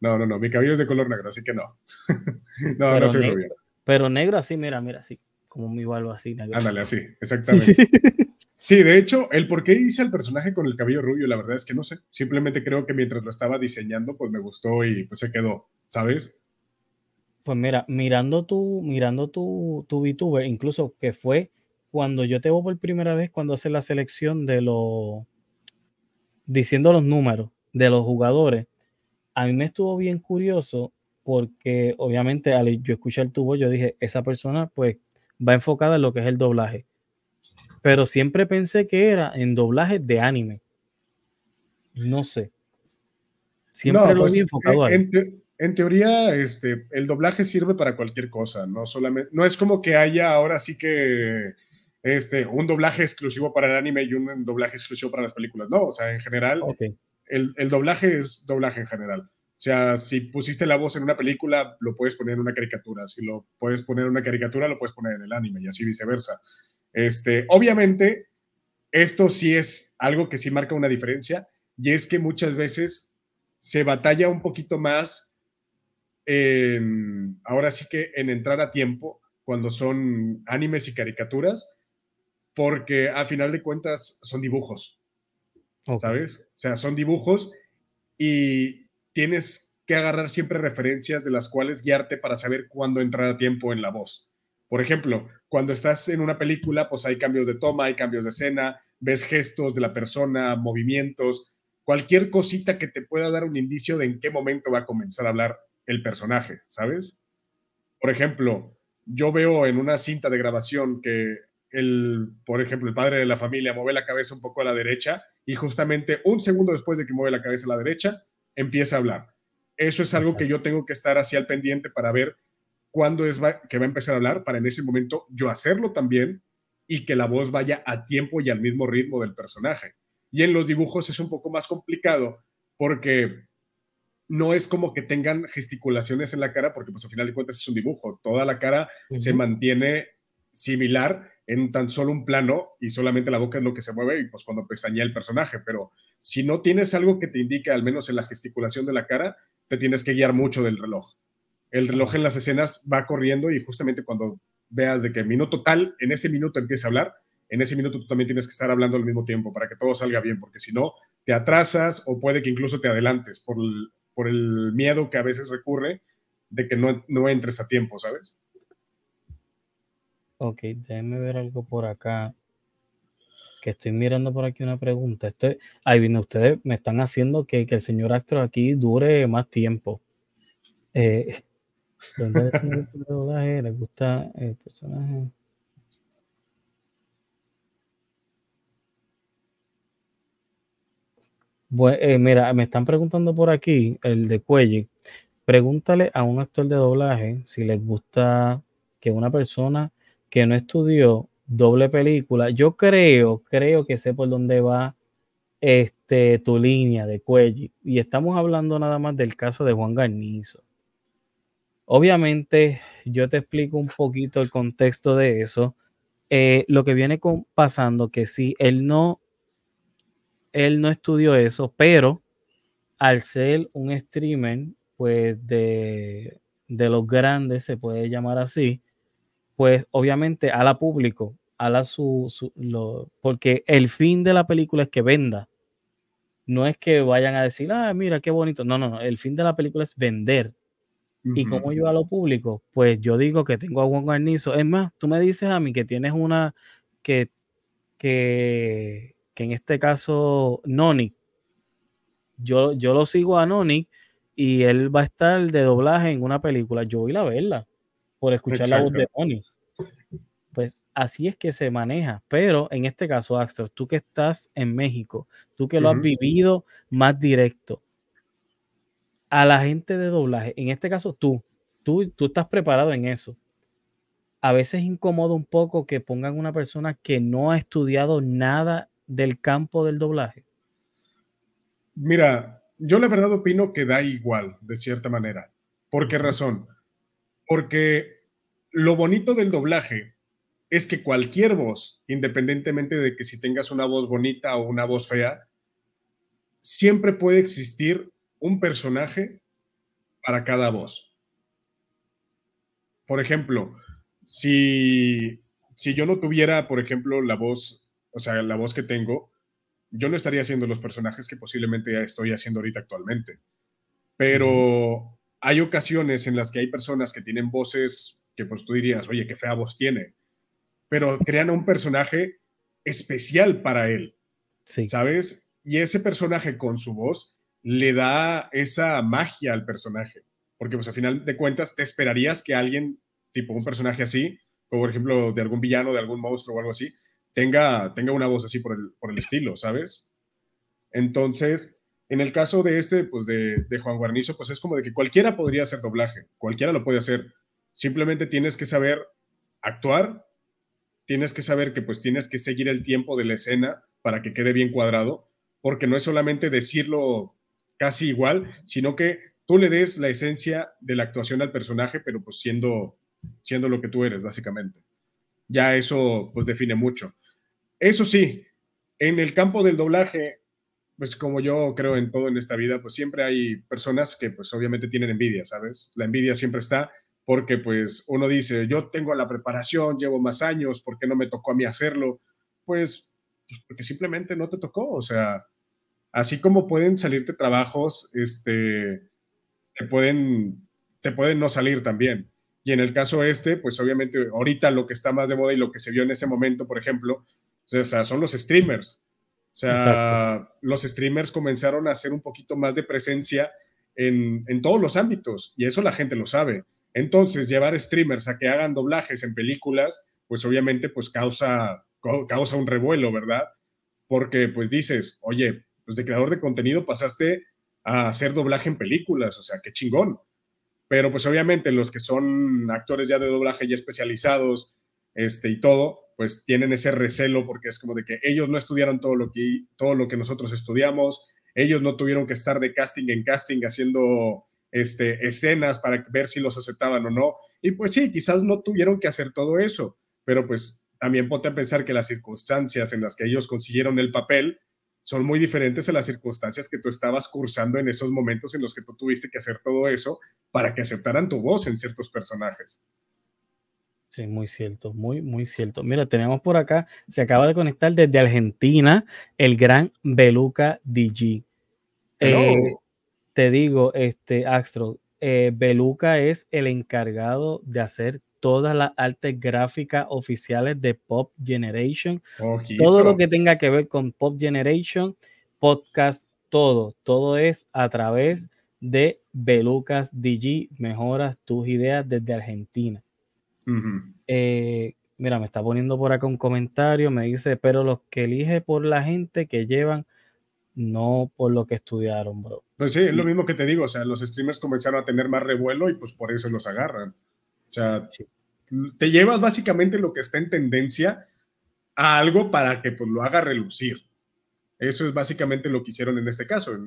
no, no, no, mi cabello es de color negro, así que no. no, no soy rubio. Pero negro así, mira, mira, así, como mi barba así. Ándale, así, exactamente. Sí, de hecho, el por qué hice al personaje con el cabello rubio, la verdad es que no sé. Simplemente creo que mientras lo estaba diseñando, pues me gustó y pues se quedó, ¿sabes? Pues mira, mirando tu, mirando tu, tu VTuber, incluso que fue cuando yo te veo por primera vez, cuando hace la selección de los, diciendo los números de los jugadores, a mí me estuvo bien curioso porque obviamente al yo escuchar tu voz, yo dije, esa persona pues va enfocada en lo que es el doblaje pero siempre pensé que era en doblaje de anime. No sé. Siempre lo pues, vi enfocado ahí. En, teoría, este, el doblaje sirve para cualquier cosa, no solamente, no es como que haya ahora sí que este, un doblaje exclusivo para el anime y un doblaje exclusivo para las películas. No, o sea, en general, el, el doblaje es doblaje en general. O sea, si pusiste la voz en una película, lo puedes poner en una caricatura. Si lo puedes poner en una caricatura, lo puedes poner en el anime y así viceversa. Este, obviamente, esto sí es algo que sí marca una diferencia y es que muchas veces se batalla un poquito más, ahora sí que en entrar a tiempo cuando son animes y caricaturas, porque a final de cuentas son dibujos, ¿sabes? O sea, son dibujos y tienes que agarrar siempre referencias de las cuales guiarte para saber cuándo entrar a tiempo en la voz. Por ejemplo, cuando estás en una película, pues hay cambios de toma, hay cambios de escena, ves gestos de la persona, movimientos, cualquier cosita que te pueda dar un indicio de en qué momento va a comenzar a hablar el personaje, ¿sabes? Por ejemplo, yo veo en una cinta de grabación que el, por ejemplo, el padre de la familia mueve la cabeza un poco a la derecha y justamente un segundo después de que mueve la cabeza a la derecha, empieza a hablar. Eso es algo que yo tengo que estar así al pendiente para ver cuándo es que va a empezar a hablar, para en ese momento yo hacerlo también y que la voz vaya a tiempo y al mismo ritmo del personaje. Y en los dibujos es un poco más complicado porque no es como que tengan gesticulaciones en la cara, porque pues al final de cuentas es un dibujo. Toda la cara se mantiene similar en tan solo un plano y solamente la boca es lo que se mueve y pues cuando pestañea el personaje. Pero si no tienes algo que te indique, al menos en la gesticulación de la cara, te tienes que guiar mucho del reloj el reloj en las escenas va corriendo y justamente cuando veas de que minuto tal, en ese minuto empieza a hablar, en ese minuto tú también tienes que estar hablando al mismo tiempo para que todo salga bien, porque si no, te atrasas o puede que incluso te adelantes por el, por el miedo que a veces recurre de que no, no entres a tiempo, ¿sabes? Ok, déjenme ver algo por acá. Que estoy mirando por aquí una pregunta. Estoy, ahí viene, ustedes me están haciendo que, que el señor actor aquí dure más tiempo. Eh, ¿Dónde ¿Le gusta el personaje? Eh, mira, me están preguntando por aquí, el de Cuello, pregúntale a un actor de doblaje si les gusta que una persona que no estudió doble película. Yo creo, creo que sé por dónde va este, tu línea de cuello. Y estamos hablando nada más del caso de Juan Garnizo. Obviamente, yo te explico un poquito el contexto de eso. Eh, lo que viene pasando, que sí, él no, él no estudió eso, pero al ser un streamer, pues de, de los grandes, se puede llamar así, pues obviamente a la público, a la su, lo, porque el fin de la película es que venda. No es que vayan a decir, ah, mira, qué bonito. No, no, no. El fin de la película es vender. Y como yo a lo público, pues yo digo que tengo a Juan Garnizo. Es más, tú me dices a mí que tienes una que, que, que en este caso, Noni. Yo, yo lo sigo a Noni y él va a estar de doblaje en una película. Yo voy a verla por escuchar la voz de Noni. Pues así es que se maneja. Pero en este caso, Axel, tú que estás en México, tú que lo has vivido más directo, a la gente de doblaje, en este caso tú, tú, tú estás preparado en eso. A veces incomoda un poco que pongan una persona que no ha estudiado nada del campo del doblaje. Mira, yo la verdad opino que da igual, de cierta manera. ¿Por qué razón? Porque lo bonito del doblaje es que cualquier voz, independientemente de que si tengas una voz bonita o una voz fea, siempre puede existir un personaje para cada voz. Por ejemplo, si, si yo no tuviera, por ejemplo, la voz, o sea, la voz que tengo, yo no estaría haciendo los personajes que posiblemente ya estoy haciendo ahorita actualmente. Pero hay ocasiones en las que hay personas que tienen voces que pues tú dirías, oye, qué fea voz tiene, pero crean un personaje especial para él, sí. ¿sabes? Y ese personaje con su voz le da esa magia al personaje. Porque pues al final de cuentas te esperarías que alguien, tipo un personaje así, como por ejemplo de algún villano, de algún monstruo o algo así, tenga, tenga una voz así por el, por el estilo, ¿sabes? Entonces, en el caso de este, pues de, de Juan Guarnizo, pues es como de que cualquiera podría hacer doblaje, cualquiera lo puede hacer. Simplemente tienes que saber actuar, tienes que saber que pues tienes que seguir el tiempo de la escena para que quede bien cuadrado, porque no es solamente decirlo casi igual, sino que tú le des la esencia de la actuación al personaje, pero pues siendo, siendo lo que tú eres, básicamente. Ya eso pues define mucho. Eso sí, en el campo del doblaje, pues como yo creo en todo en esta vida, pues siempre hay personas que pues obviamente tienen envidia, ¿sabes? La envidia siempre está porque pues uno dice, yo tengo la preparación, llevo más años, ¿por qué no me tocó a mí hacerlo? Pues, pues porque simplemente no te tocó, o sea, así como pueden salirte trabajos, este, te pueden, te pueden no salir también. Y en el caso este, pues obviamente ahorita lo que está más de moda y lo que se vio en ese momento, por ejemplo, o sea, son los streamers. O sea, los streamers comenzaron a hacer un poquito más de presencia en, en, todos los ámbitos y eso la gente lo sabe. Entonces, llevar streamers a que hagan doblajes en películas, pues obviamente pues causa, causa un revuelo, ¿verdad? Porque pues dices, oye, pues de creador de contenido pasaste a hacer doblaje en películas, o sea, qué chingón. Pero pues obviamente los que son actores ya de doblaje ya especializados este, y todo, pues tienen ese recelo porque es como de que ellos no estudiaron todo lo que, todo lo que nosotros estudiamos, ellos no tuvieron que estar de casting en casting haciendo este, escenas para ver si los aceptaban o no. Y pues sí, quizás no tuvieron que hacer todo eso, pero pues también ponte a pensar que las circunstancias en las que ellos consiguieron el papel son muy diferentes a las circunstancias que tú estabas cursando en esos momentos en los que tú tuviste que hacer todo eso para que aceptaran tu voz en ciertos personajes. Sí, muy cierto, muy, muy cierto. Mira, tenemos por acá, se acaba de conectar desde Argentina el gran Beluca DG. Eh, te digo, este, Astro, eh, Beluca es el encargado de hacer todas las artes gráficas oficiales de Pop Generation. Todo lo que tenga que ver con Pop Generation, podcast, todo, todo es a través de Belucas DG. Mejoras tus ideas desde Argentina. Eh, mira, me está poniendo por acá un comentario, me dice, pero los que elige por la gente que llevan no por lo que estudiaron, bro. Pues sí, es lo mismo que te digo, o sea, los streamers comenzaron a tener más revuelo y pues por eso los agarran. O sea, te llevas básicamente lo que está en tendencia a algo para que pues lo haga relucir. Eso es básicamente lo que hicieron en este caso.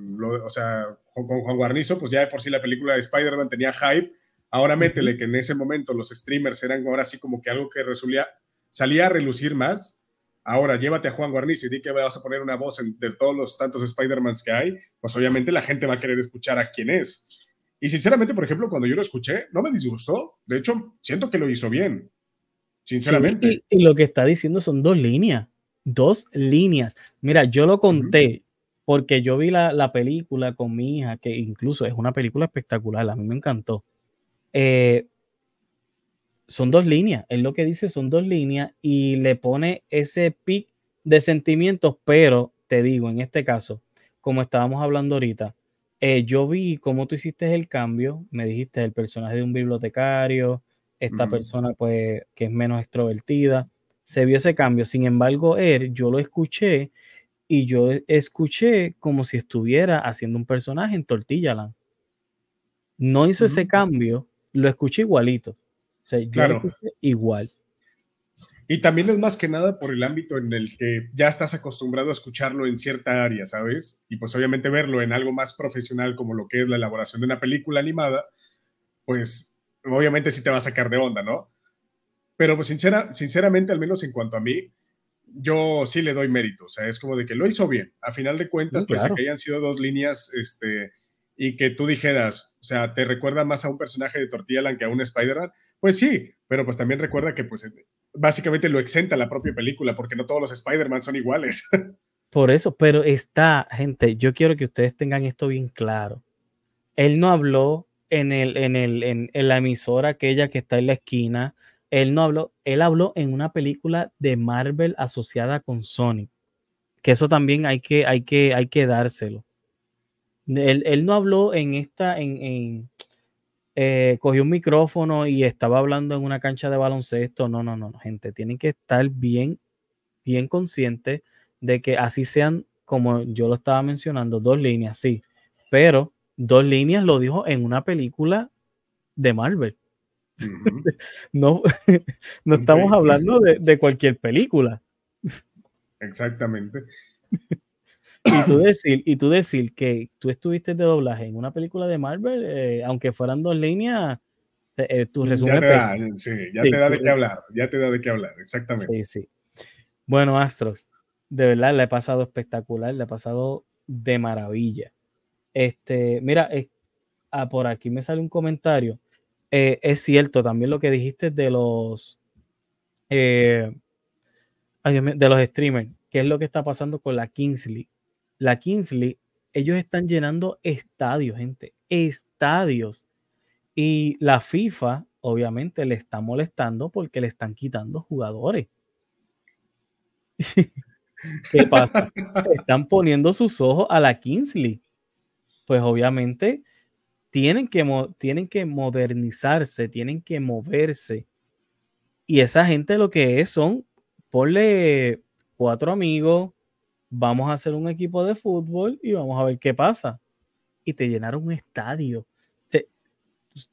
o sea, con, Juan Guarnizo, pues ya de por sí la película de Spider-Man tenía hype. Ahora métele que en ese momento los streamers eran ahora sí como que algo que resolía, salía a relucir más Ahora, llévate a Juan Guarnizo y di que vas a poner una voz de todos los tantos Spider-Mans que hay, pues obviamente la gente va a querer escuchar a quién es. Y sinceramente, por ejemplo, cuando yo lo escuché, no me disgustó. De hecho, siento que lo hizo bien. Sinceramente. y, lo que está diciendo son dos líneas. Dos líneas. Mira, yo lo conté porque yo vi la, la, película con mi hija, que incluso es una película espectacular. A mí me encantó. Eh, son dos líneas, es lo que dice, son dos líneas y le pone ese pic de sentimientos, pero te digo, en este caso, como estábamos hablando ahorita, eh, yo vi cómo tú hiciste el cambio, me dijiste el personaje de un bibliotecario, esta persona pues que es menos extrovertida, se vio ese cambio, sin embargo, él, yo lo escuché y yo escuché como si estuviera haciendo un personaje en Tortilla No hizo ese cambio, lo escuché igualito claro. igual. Y también es más que nada por el ámbito en el que ya estás acostumbrado a escucharlo en cierta área, ¿sabes? Y pues obviamente verlo en algo más profesional como lo que es la elaboración de una película animada, pues obviamente sí te va a sacar de onda, ¿no? Pero pues sincera, sinceramente, al menos en cuanto a mí, yo sí le doy mérito, o sea, es como de que lo hizo bien. A final de cuentas, pues que hayan sido dos líneas, este, y que tú dijeras, o sea, te recuerda más a un personaje de Tortilla que a un Spider-Man, pues sí, pero pues también recuerda que pues básicamente lo exenta la propia película porque no todos los Spider-Man son iguales. Por eso, pero está, gente, yo quiero que ustedes tengan esto bien claro. Él no habló en, el, en, el, en, la emisora aquella que está en la esquina. Él no habló, él habló en una película de Marvel asociada con Sony. Que eso también hay que, hay que, hay que dárselo. Él, él no habló en esta, en, eh, cogió un micrófono y estaba hablando en una cancha de baloncesto. No, no, no, gente, tienen que estar bien, bien conscientes de que así sean, como yo lo estaba mencionando, dos líneas, sí, pero dos líneas lo dijo en una película de Marvel. no, no estamos hablando de, de cualquier película. Exactamente. Y tú decir, y tú decir que tú estuviste de doblaje en una película de Marvel, eh, aunque fueran dos líneas, eh, tu resumen. Ya te da, sí, ya te da de qué hablar, ya te da de qué hablar, exactamente. Sí, sí. Bueno, Astros, de verdad le he pasado espectacular, le he pasado de maravilla. Este, mira, ah, por aquí me sale un comentario. Eh, es cierto también lo que dijiste de los de los streamers, qué es lo que está pasando con la Kingsley la Kingsley, ellos están llenando estadios, gente, estadios. Y la FIFA, obviamente, le está molestando porque le están quitando jugadores. ¿Qué pasa? Están poniendo sus ojos a la Kingsley. Pues obviamente tienen que, tienen que modernizarse, tienen que moverse. Y esa gente lo que es son, ponle cuatro amigos, vamos a hacer un equipo de fútbol y vamos a ver qué pasa. Y te llenaron un estadio.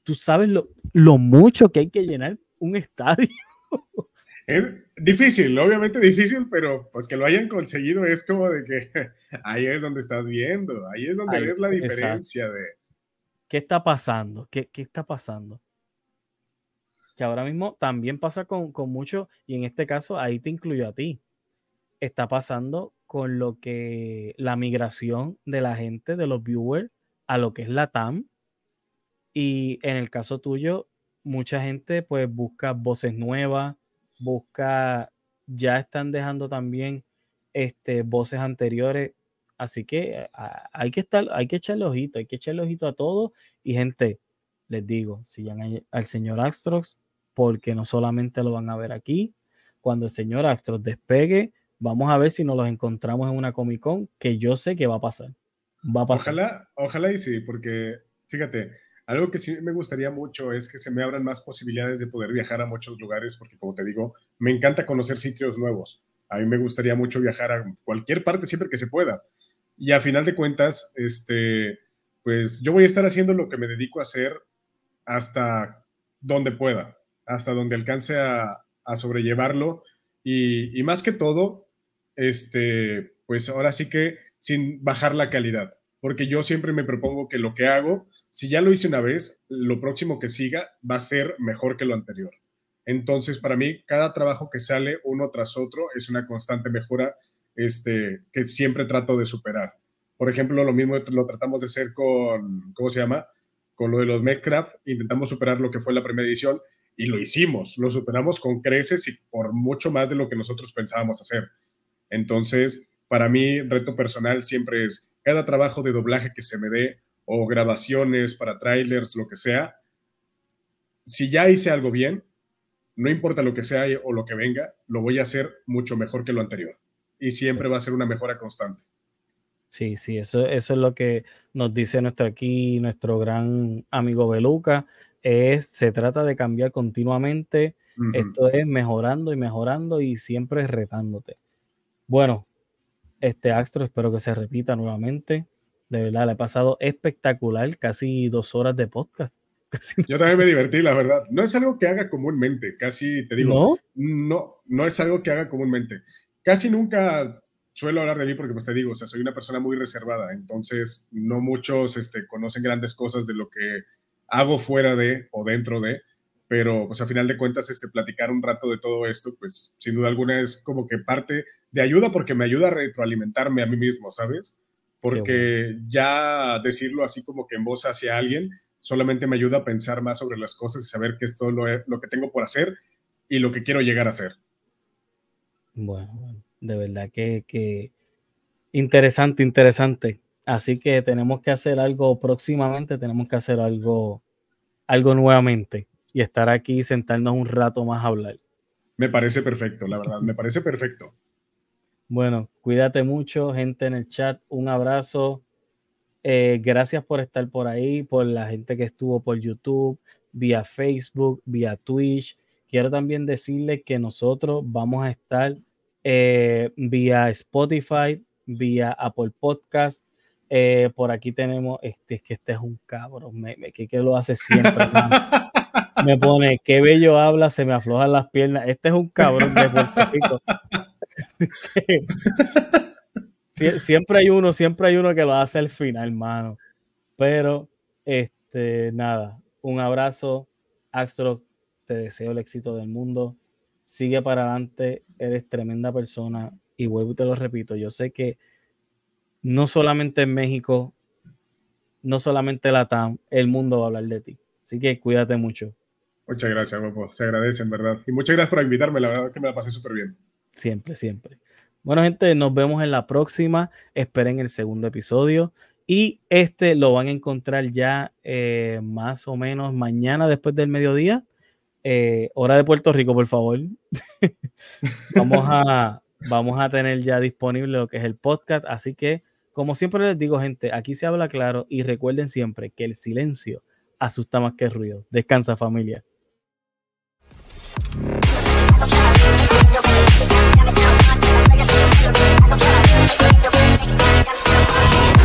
tú sabes lo, lo mucho que hay que llenar un estadio. Es difícil, obviamente difícil, pero pues que lo hayan conseguido es como de que ahí es donde estás viendo, ahí es donde ves la diferencia de... ¿Qué está pasando? ¿Qué, ¿Qué, está pasando? Que ahora mismo también pasa con, con mucho, y en este caso ahí te incluyo a ti. Está pasando con lo que la migración de la gente, de los viewers, a lo que es la TAM. Y en el caso tuyo, mucha gente pues busca voces nuevas, busca, ya están dejando también este, voces anteriores. Así que hay que estar, hay que echarle ojito, hay que echarle ojito a todo. Y gente, les digo, sigan al señor Astrox, porque no solamente lo van a ver aquí, cuando el señor Astrox despegue, Vamos a ver si nos los encontramos en una Comic Con, que yo sé que va a pasar. Va a pasar. Ojalá, ojalá y sí, porque fíjate, algo que sí me gustaría mucho es que se me abran más posibilidades de poder viajar a muchos lugares, porque como te digo, me encanta conocer sitios nuevos. A mí me gustaría mucho viajar a cualquier parte siempre que se pueda. Y a final de cuentas, este, pues yo voy a estar haciendo lo que me dedico a hacer hasta donde pueda, hasta donde alcance a, sobrellevarlo. Y, y, más que todo, este, pues ahora sí que sin bajar la calidad, porque yo siempre me propongo que lo que hago, si ya lo hice una vez, lo próximo que siga va a ser mejor que lo anterior. Entonces, para mí, cada trabajo que sale uno tras otro es una constante mejora este, que siempre trato de superar. Por ejemplo, lo mismo lo tratamos de hacer con, ¿cómo se llama? Con lo de los Medcraft, intentamos superar lo que fue la primera edición y lo hicimos, lo superamos con creces y por mucho más de lo que nosotros pensábamos hacer. Entonces, para mí, reto personal siempre es cada trabajo de doblaje que se me dé o grabaciones para trailers, lo que sea, si ya hice algo bien, no importa lo que sea o lo que venga, lo voy a hacer mucho mejor que lo anterior. Y siempre va a ser una mejora constante. Sí, sí, eso, eso es lo que nos dice nuestro aquí, nuestro gran amigo Beluca. Es, se trata de cambiar continuamente. Esto es mejorando y mejorando y siempre retándote. Bueno, este Astro espero que se repita nuevamente. De verdad, le he pasado espectacular, casi dos horas de podcast. Yo también me divertí, la verdad. No es algo que haga comúnmente, casi te digo. ¿No? No, no es algo que haga comúnmente. Casi nunca suelo hablar de mí porque, pues te digo, o sea, soy una persona muy reservada, entonces no muchos este, conocen grandes cosas de lo que hago fuera de o dentro de, pero pues a final de cuentas, este, platicar un rato de todo esto, pues sin duda alguna es como que parte de ayuda porque me ayuda a retroalimentarme a mí mismo, ¿sabes? Porque ya decirlo así como que en voz hacia alguien solamente me ayuda a pensar más sobre las cosas y saber que esto es lo, lo que tengo por hacer y lo que quiero llegar a hacer. Bueno, bueno de verdad que, interesante, interesante. Así que tenemos que hacer algo próximamente, tenemos que hacer algo, algo nuevamente y estar aquí y sentarnos un rato más a hablar. Me parece perfecto, la verdad, me parece perfecto. Bueno, cuídate mucho, gente en el chat. Un abrazo. Eh, gracias por estar por ahí, por la gente que estuvo por YouTube, vía Facebook, vía Twitch. Quiero también decirles que nosotros vamos a estar eh, vía Spotify, vía Apple Podcast. Eh, por aquí tenemos, este, es que este es un cabrón, me, que, lo hace siempre. me pone, qué bello habla, se me aflojan las piernas. Este es un cabrón de Puerto Rico. Siempre hay uno, siempre hay uno que lo hace al final, mano. Pero, este, nada, un abrazo, Astro, te deseo el éxito del mundo sigue para adelante, eres tremenda persona y vuelvo y te lo repito, yo sé que no solamente en México, no solamente la TAM, el mundo va a hablar de ti. Así que cuídate mucho. Muchas gracias, guapo. Se agradece, en verdad. Y muchas gracias por invitarme. La verdad que me la pasé súper bien. Siempre, siempre. Bueno, gente, nos vemos en la próxima. Esperen el segundo episodio. Y este lo van a encontrar ya eh, más o menos mañana después del mediodía. Eh, hora de Puerto Rico, por favor. vamos, a, vamos a tener ya disponible lo que es el podcast. Así que, como siempre les digo, gente, aquí se habla claro y recuerden siempre que el silencio asusta más que el ruido. Descansa, familia. I'm a finger, finger, finger,